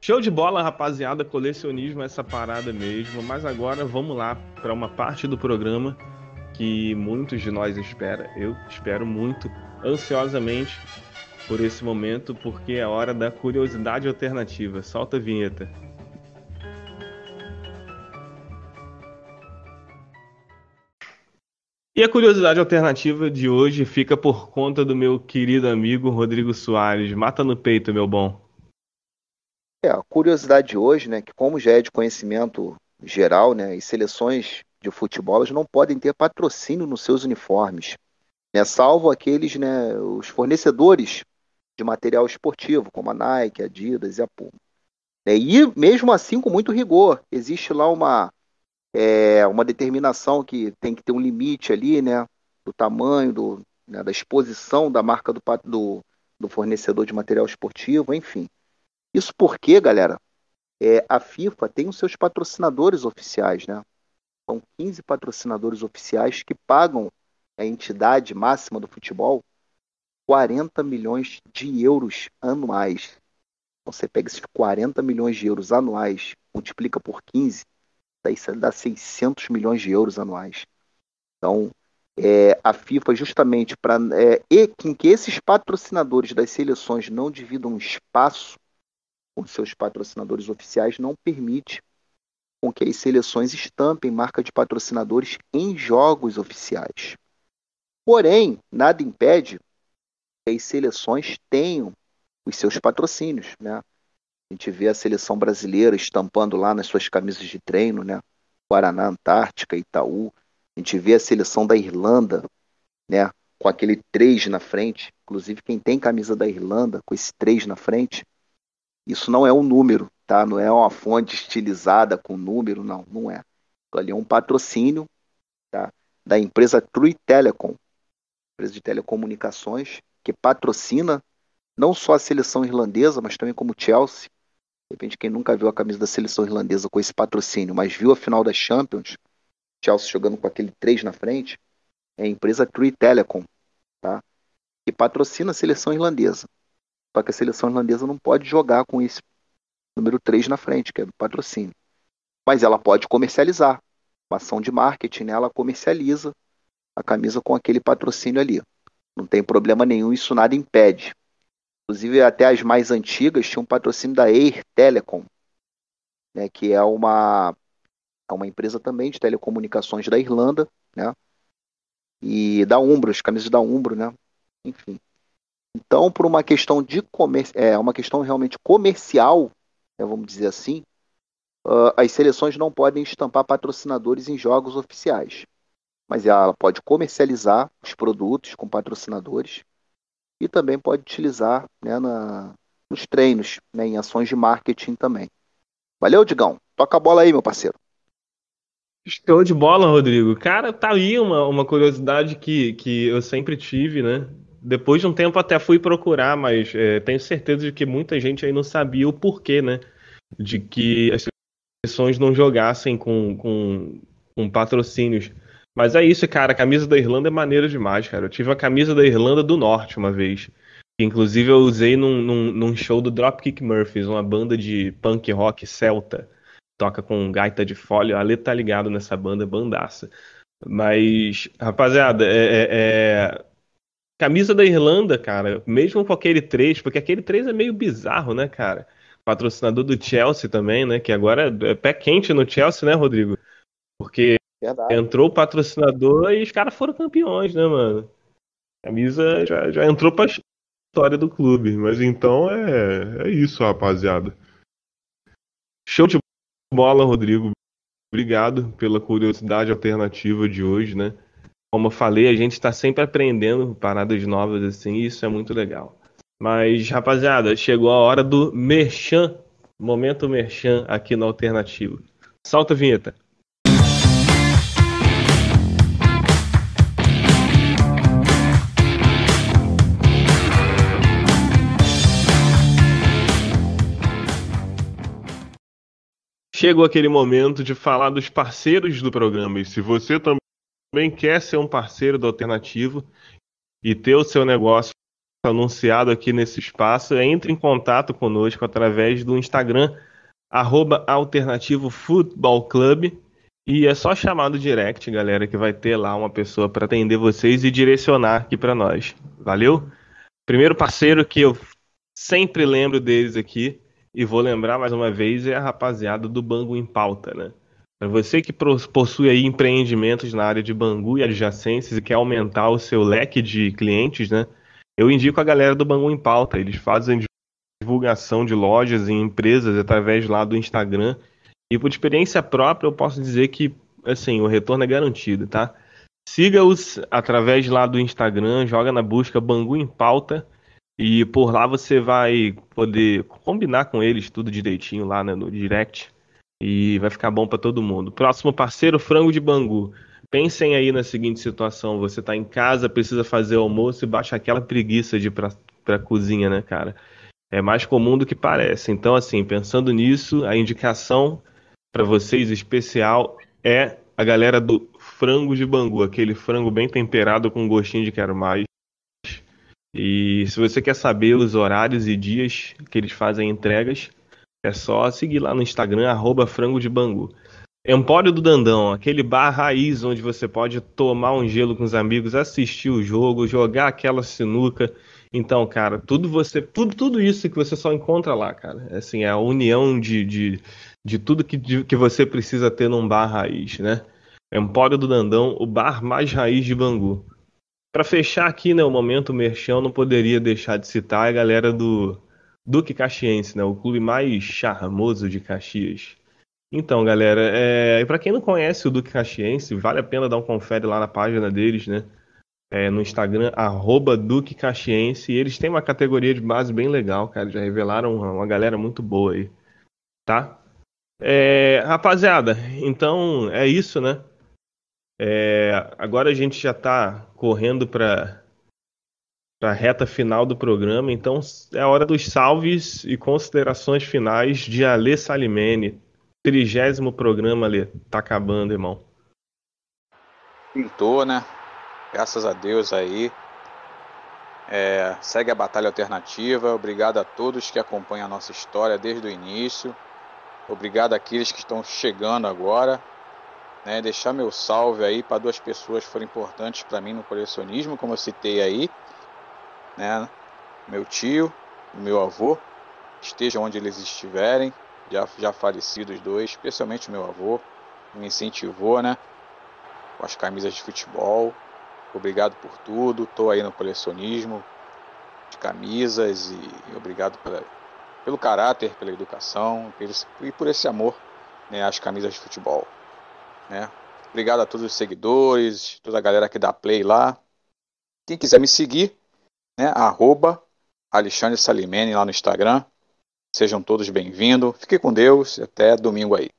Show de bola, rapaziada. Colecionismo é essa parada mesmo. Mas agora vamos lá para uma parte do programa que muitos de nós espera. Eu espero muito, ansiosamente por esse momento, porque é hora da curiosidade alternativa. Solta a vinheta. E a curiosidade alternativa de hoje fica por conta do meu querido amigo Rodrigo Soares. Mata no peito, meu bom. É, a curiosidade de hoje, né, que como já é de conhecimento geral, né, e seleções de futebol elas não podem ter patrocínio nos seus uniformes, né, salvo aqueles, né, os fornecedores de material esportivo, como a Nike, a Adidas e a Puma. É, e mesmo assim, com muito rigor, existe lá uma, é, uma determinação que tem que ter um limite ali, né, do tamanho, do, né, da exposição da marca do, do, do fornecedor de material esportivo, enfim. Isso porque, galera, é, a FIFA tem os seus patrocinadores oficiais, né? São 15 patrocinadores oficiais que pagam a entidade máxima do futebol, 40 milhões de euros anuais. Então, você pega esses 40 milhões de euros anuais, multiplica por 15, dá 600 milhões de euros anuais. Então, é, a FIFA justamente para é, e que esses patrocinadores das seleções não dividam espaço com seus patrocinadores oficiais não permite com que as seleções estampem marca de patrocinadores em jogos oficiais. Porém, nada impede que as seleções tenham os seus patrocínios, né? A gente vê a seleção brasileira estampando lá nas suas camisas de treino, né? Guaraná, Antártica, Itaú. A gente vê a seleção da Irlanda, né? Com aquele 3 na frente. Inclusive, quem tem camisa da Irlanda com esse 3 na frente, isso não é um número, tá? Não é uma fonte estilizada com número, não, não é. Aquilo ali é um patrocínio, tá? Da empresa True Telecom, empresa de telecomunicações, que patrocina não só a seleção irlandesa, mas também como Chelsea. De repente, quem nunca viu a camisa da seleção irlandesa com esse patrocínio, mas viu a final da Champions, Chelsea jogando com aquele 3 na frente, é a empresa True Telecom, tá? que patrocina a seleção irlandesa. Só que a seleção irlandesa não pode jogar com esse número 3 na frente, que é patrocínio. Mas ela pode comercializar. Uma ação de marketing, né? ela comercializa a camisa com aquele patrocínio ali. Não tem problema nenhum, isso nada impede. Inclusive, até as mais antigas tinham um patrocínio da Air Telecom, né, que é uma, é uma empresa também de telecomunicações da Irlanda, né? E da Umbro, as camisas da Umbro, né? Enfim. Então, por uma questão de é uma questão realmente comercial, né, vamos dizer assim, uh, as seleções não podem estampar patrocinadores em jogos oficiais mas ela pode comercializar os produtos com patrocinadores e também pode utilizar né, na, nos treinos, né, em ações de marketing também. Valeu, Digão. Toca a bola aí, meu parceiro. Show de bola, Rodrigo. Cara, tá aí uma, uma curiosidade que, que eu sempre tive, né? Depois de um tempo até fui procurar, mas é, tenho certeza de que muita gente aí não sabia o porquê, né? De que as seleções não jogassem com, com, com patrocínios. Mas é isso, cara. A camisa da Irlanda é maneira demais, cara. Eu tive a camisa da Irlanda do Norte uma vez. Que, inclusive eu usei num, num, num, show do Dropkick Murphys, uma banda de punk rock celta. Toca com gaita de folha. A Lê tá ligado nessa banda, bandaça. Mas, rapaziada, é, é, é, Camisa da Irlanda, cara, mesmo com aquele 3, porque aquele 3 é meio bizarro, né, cara? Patrocinador do Chelsea também, né? Que agora é pé quente no Chelsea, né, Rodrigo? Porque Verdade. Entrou o patrocinador e os caras foram campeões, né, mano? A camisa já, já entrou pra história do clube. Mas então é, é isso, rapaziada. Show de bola, Rodrigo. Obrigado pela curiosidade alternativa de hoje, né? Como eu falei, a gente está sempre aprendendo paradas novas assim, e isso é muito legal. Mas, rapaziada, chegou a hora do merchan, momento merchan aqui no Alternativo. Solta a vinheta. Chegou aquele momento de falar dos parceiros do programa. E se você também quer ser um parceiro do Alternativo e ter o seu negócio anunciado aqui nesse espaço, entre em contato conosco através do Instagram, arroba Alternativo Futebol Club. E é só chamar do direct, galera, que vai ter lá uma pessoa para atender vocês e direcionar aqui para nós. Valeu? Primeiro parceiro que eu sempre lembro deles aqui e vou lembrar mais uma vez, é a rapaziada do Bangu em Pauta, né? Para você que possui aí empreendimentos na área de Bangu e adjacências e quer aumentar o seu leque de clientes, né? Eu indico a galera do Bangu em Pauta. Eles fazem divulgação de lojas e empresas através lá do Instagram. E por experiência própria, eu posso dizer que, assim, o retorno é garantido, tá? Siga-os através lá do Instagram, joga na busca Bangu em Pauta e por lá você vai poder combinar com eles tudo direitinho lá né, no direct. E vai ficar bom para todo mundo. Próximo parceiro, Frango de Bangu. Pensem aí na seguinte situação: você está em casa, precisa fazer almoço e baixa aquela preguiça de ir pra, pra cozinha, né, cara? É mais comum do que parece. Então, assim, pensando nisso, a indicação para vocês especial é a galera do frango de Bangu, aquele frango bem temperado com gostinho de quero mais. E se você quer saber os horários e dias que eles fazem entregas, é só seguir lá no Instagram, arroba frango de Bangu. Empório do Dandão, aquele bar raiz onde você pode tomar um gelo com os amigos, assistir o jogo, jogar aquela sinuca. Então, cara, tudo você, tudo, tudo isso que você só encontra lá, cara. Assim, é a união de, de, de tudo que, de, que você precisa ter num bar raiz, né? Empório do Dandão, o bar mais raiz de Bangu. Para fechar aqui, né, o momento merchão, não poderia deixar de citar a galera do Duque Caxiense, né, o clube mais charmoso de Caxias. Então, galera, é... para quem não conhece o Duque Caxiense, vale a pena dar um confere lá na página deles, né? É, no Instagram, arroba Duque Caxiense. E eles têm uma categoria de base bem legal, cara. Já revelaram uma, uma galera muito boa aí. Tá? É, rapaziada, então é isso, né? É, agora a gente já tá correndo para a reta final do programa, então é hora dos salves e considerações finais de Alê Salimene trigésimo programa ali. Tá acabando, irmão. Pintou, né? Graças a Deus aí. É, segue a Batalha Alternativa. Obrigado a todos que acompanham a nossa história desde o início. Obrigado àqueles que estão chegando agora. Né, deixar meu salve aí para duas pessoas que foram importantes para mim no colecionismo, como eu citei aí. Né, meu tio e meu avô, estejam onde eles estiverem já, já falecidos dois, especialmente meu avô, me incentivou, né? Com as camisas de futebol. Obrigado por tudo, estou aí no colecionismo de camisas e obrigado pela, pelo caráter, pela educação e por esse amor né, às camisas de futebol. Né? Obrigado a todos os seguidores, toda a galera que dá play lá. Quem quiser me seguir, né, arroba Alexandre Salimene lá no Instagram. Sejam todos bem-vindos. Fique com Deus e até domingo aí.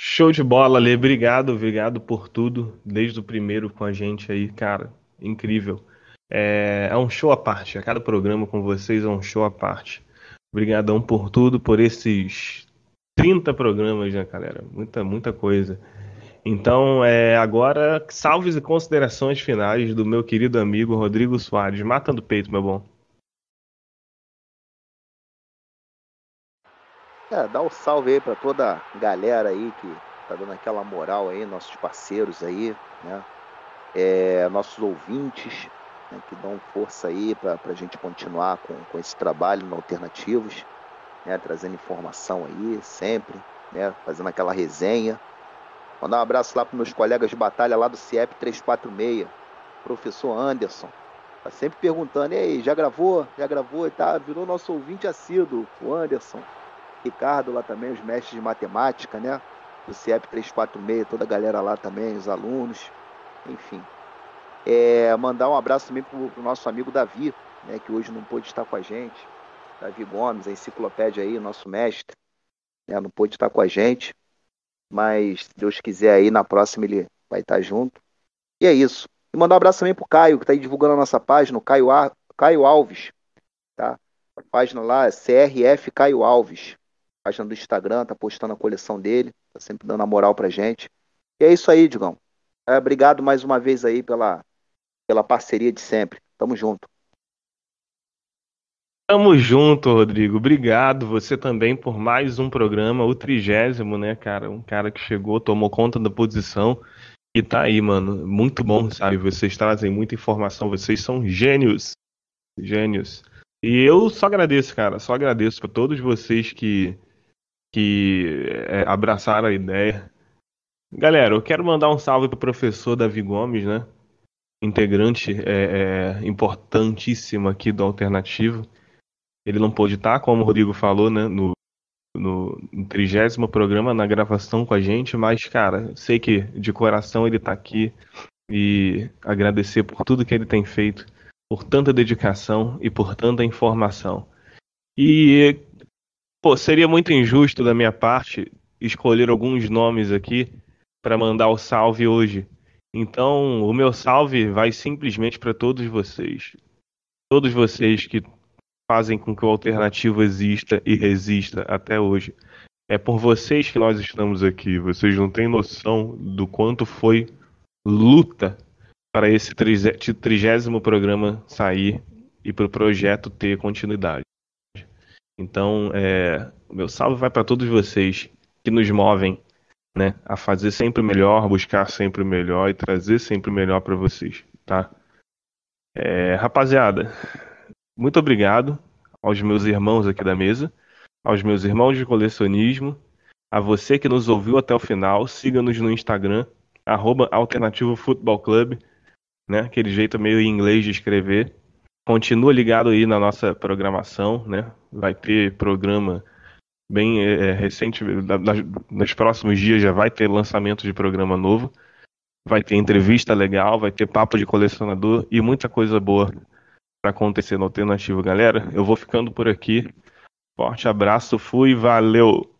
Show de bola, Lê. Obrigado, obrigado por tudo. Desde o primeiro com a gente aí, cara. Incrível. É, é um show à parte. A cada programa com vocês é um show à parte. Obrigadão por tudo, por esses 30 programas, né, galera? Muita, muita coisa. Então, é, agora, salves e considerações finais do meu querido amigo Rodrigo Soares. Matando peito, meu bom. É, dá um salve aí para toda a galera aí que tá dando aquela moral aí, nossos parceiros aí, né? É, nossos ouvintes, né, que dão força aí para a gente continuar com, com esse trabalho no Alternativos, né, trazendo informação aí sempre, né, fazendo aquela resenha. Mandar um abraço lá para meus colegas de batalha lá do CIEP 346, professor Anderson. Tá sempre perguntando, e aí, já gravou? Já gravou? E tá, virou nosso ouvinte assíduo, o Anderson. Ricardo lá também, os mestres de matemática, né? Do CIEP 346, toda a galera lá também, os alunos, enfim. É, mandar um abraço também pro, pro nosso amigo Davi, né? Que hoje não pôde estar com a gente. Davi Gomes, a enciclopédia aí, nosso mestre, né, não pôde estar com a gente. Mas, se Deus quiser aí, na próxima ele vai estar junto. E é isso. E mandar um abraço também pro Caio, que está aí divulgando a nossa página, o Caio, Ar... Caio Alves, tá? A página lá é CRF Caio Alves página do Instagram, tá postando a coleção dele, tá sempre dando a moral pra gente. E é isso aí, Digão. É, obrigado mais uma vez aí pela, pela parceria de sempre. Tamo junto. Tamo junto, Rodrigo. Obrigado. Você também por mais um programa, o trigésimo, né, cara? Um cara que chegou, tomou conta da posição e tá aí, mano. Muito bom, sabe? Vocês trazem muita informação. Vocês são gênios. Gênios. E eu só agradeço, cara. Só agradeço para todos vocês que que é, abraçaram a ideia. Galera, eu quero mandar um salve pro professor Davi Gomes, né? Integrante é, é, importantíssimo aqui do Alternativo. Ele não pôde estar, como o Rodrigo falou, né? No, no, no trigésimo programa, na gravação com a gente, mas, cara, sei que de coração ele está aqui e agradecer por tudo que ele tem feito, por tanta dedicação e por tanta informação. E Pô, seria muito injusto da minha parte escolher alguns nomes aqui para mandar o salve hoje. Então, o meu salve vai simplesmente para todos vocês. Todos vocês que fazem com que o alternativo exista e resista até hoje. É por vocês que nós estamos aqui. Vocês não têm noção do quanto foi luta para esse trigésimo programa sair e para o projeto ter continuidade. Então, é, meu salve vai para todos vocês que nos movem né, a fazer sempre melhor, buscar sempre melhor e trazer sempre melhor para vocês, tá? É, rapaziada, muito obrigado aos meus irmãos aqui da mesa, aos meus irmãos de colecionismo, a você que nos ouviu até o final, siga-nos no Instagram, arroba Alternativo Futebol né? Aquele jeito meio em inglês de escrever. Continua ligado aí na nossa programação, né? Vai ter programa bem é, é recente, nos próximos dias já vai ter lançamento de programa novo, vai ter entrevista legal, vai ter papo de colecionador e muita coisa boa para acontecer no Alternativo, galera. Eu vou ficando por aqui. Forte abraço, fui, valeu!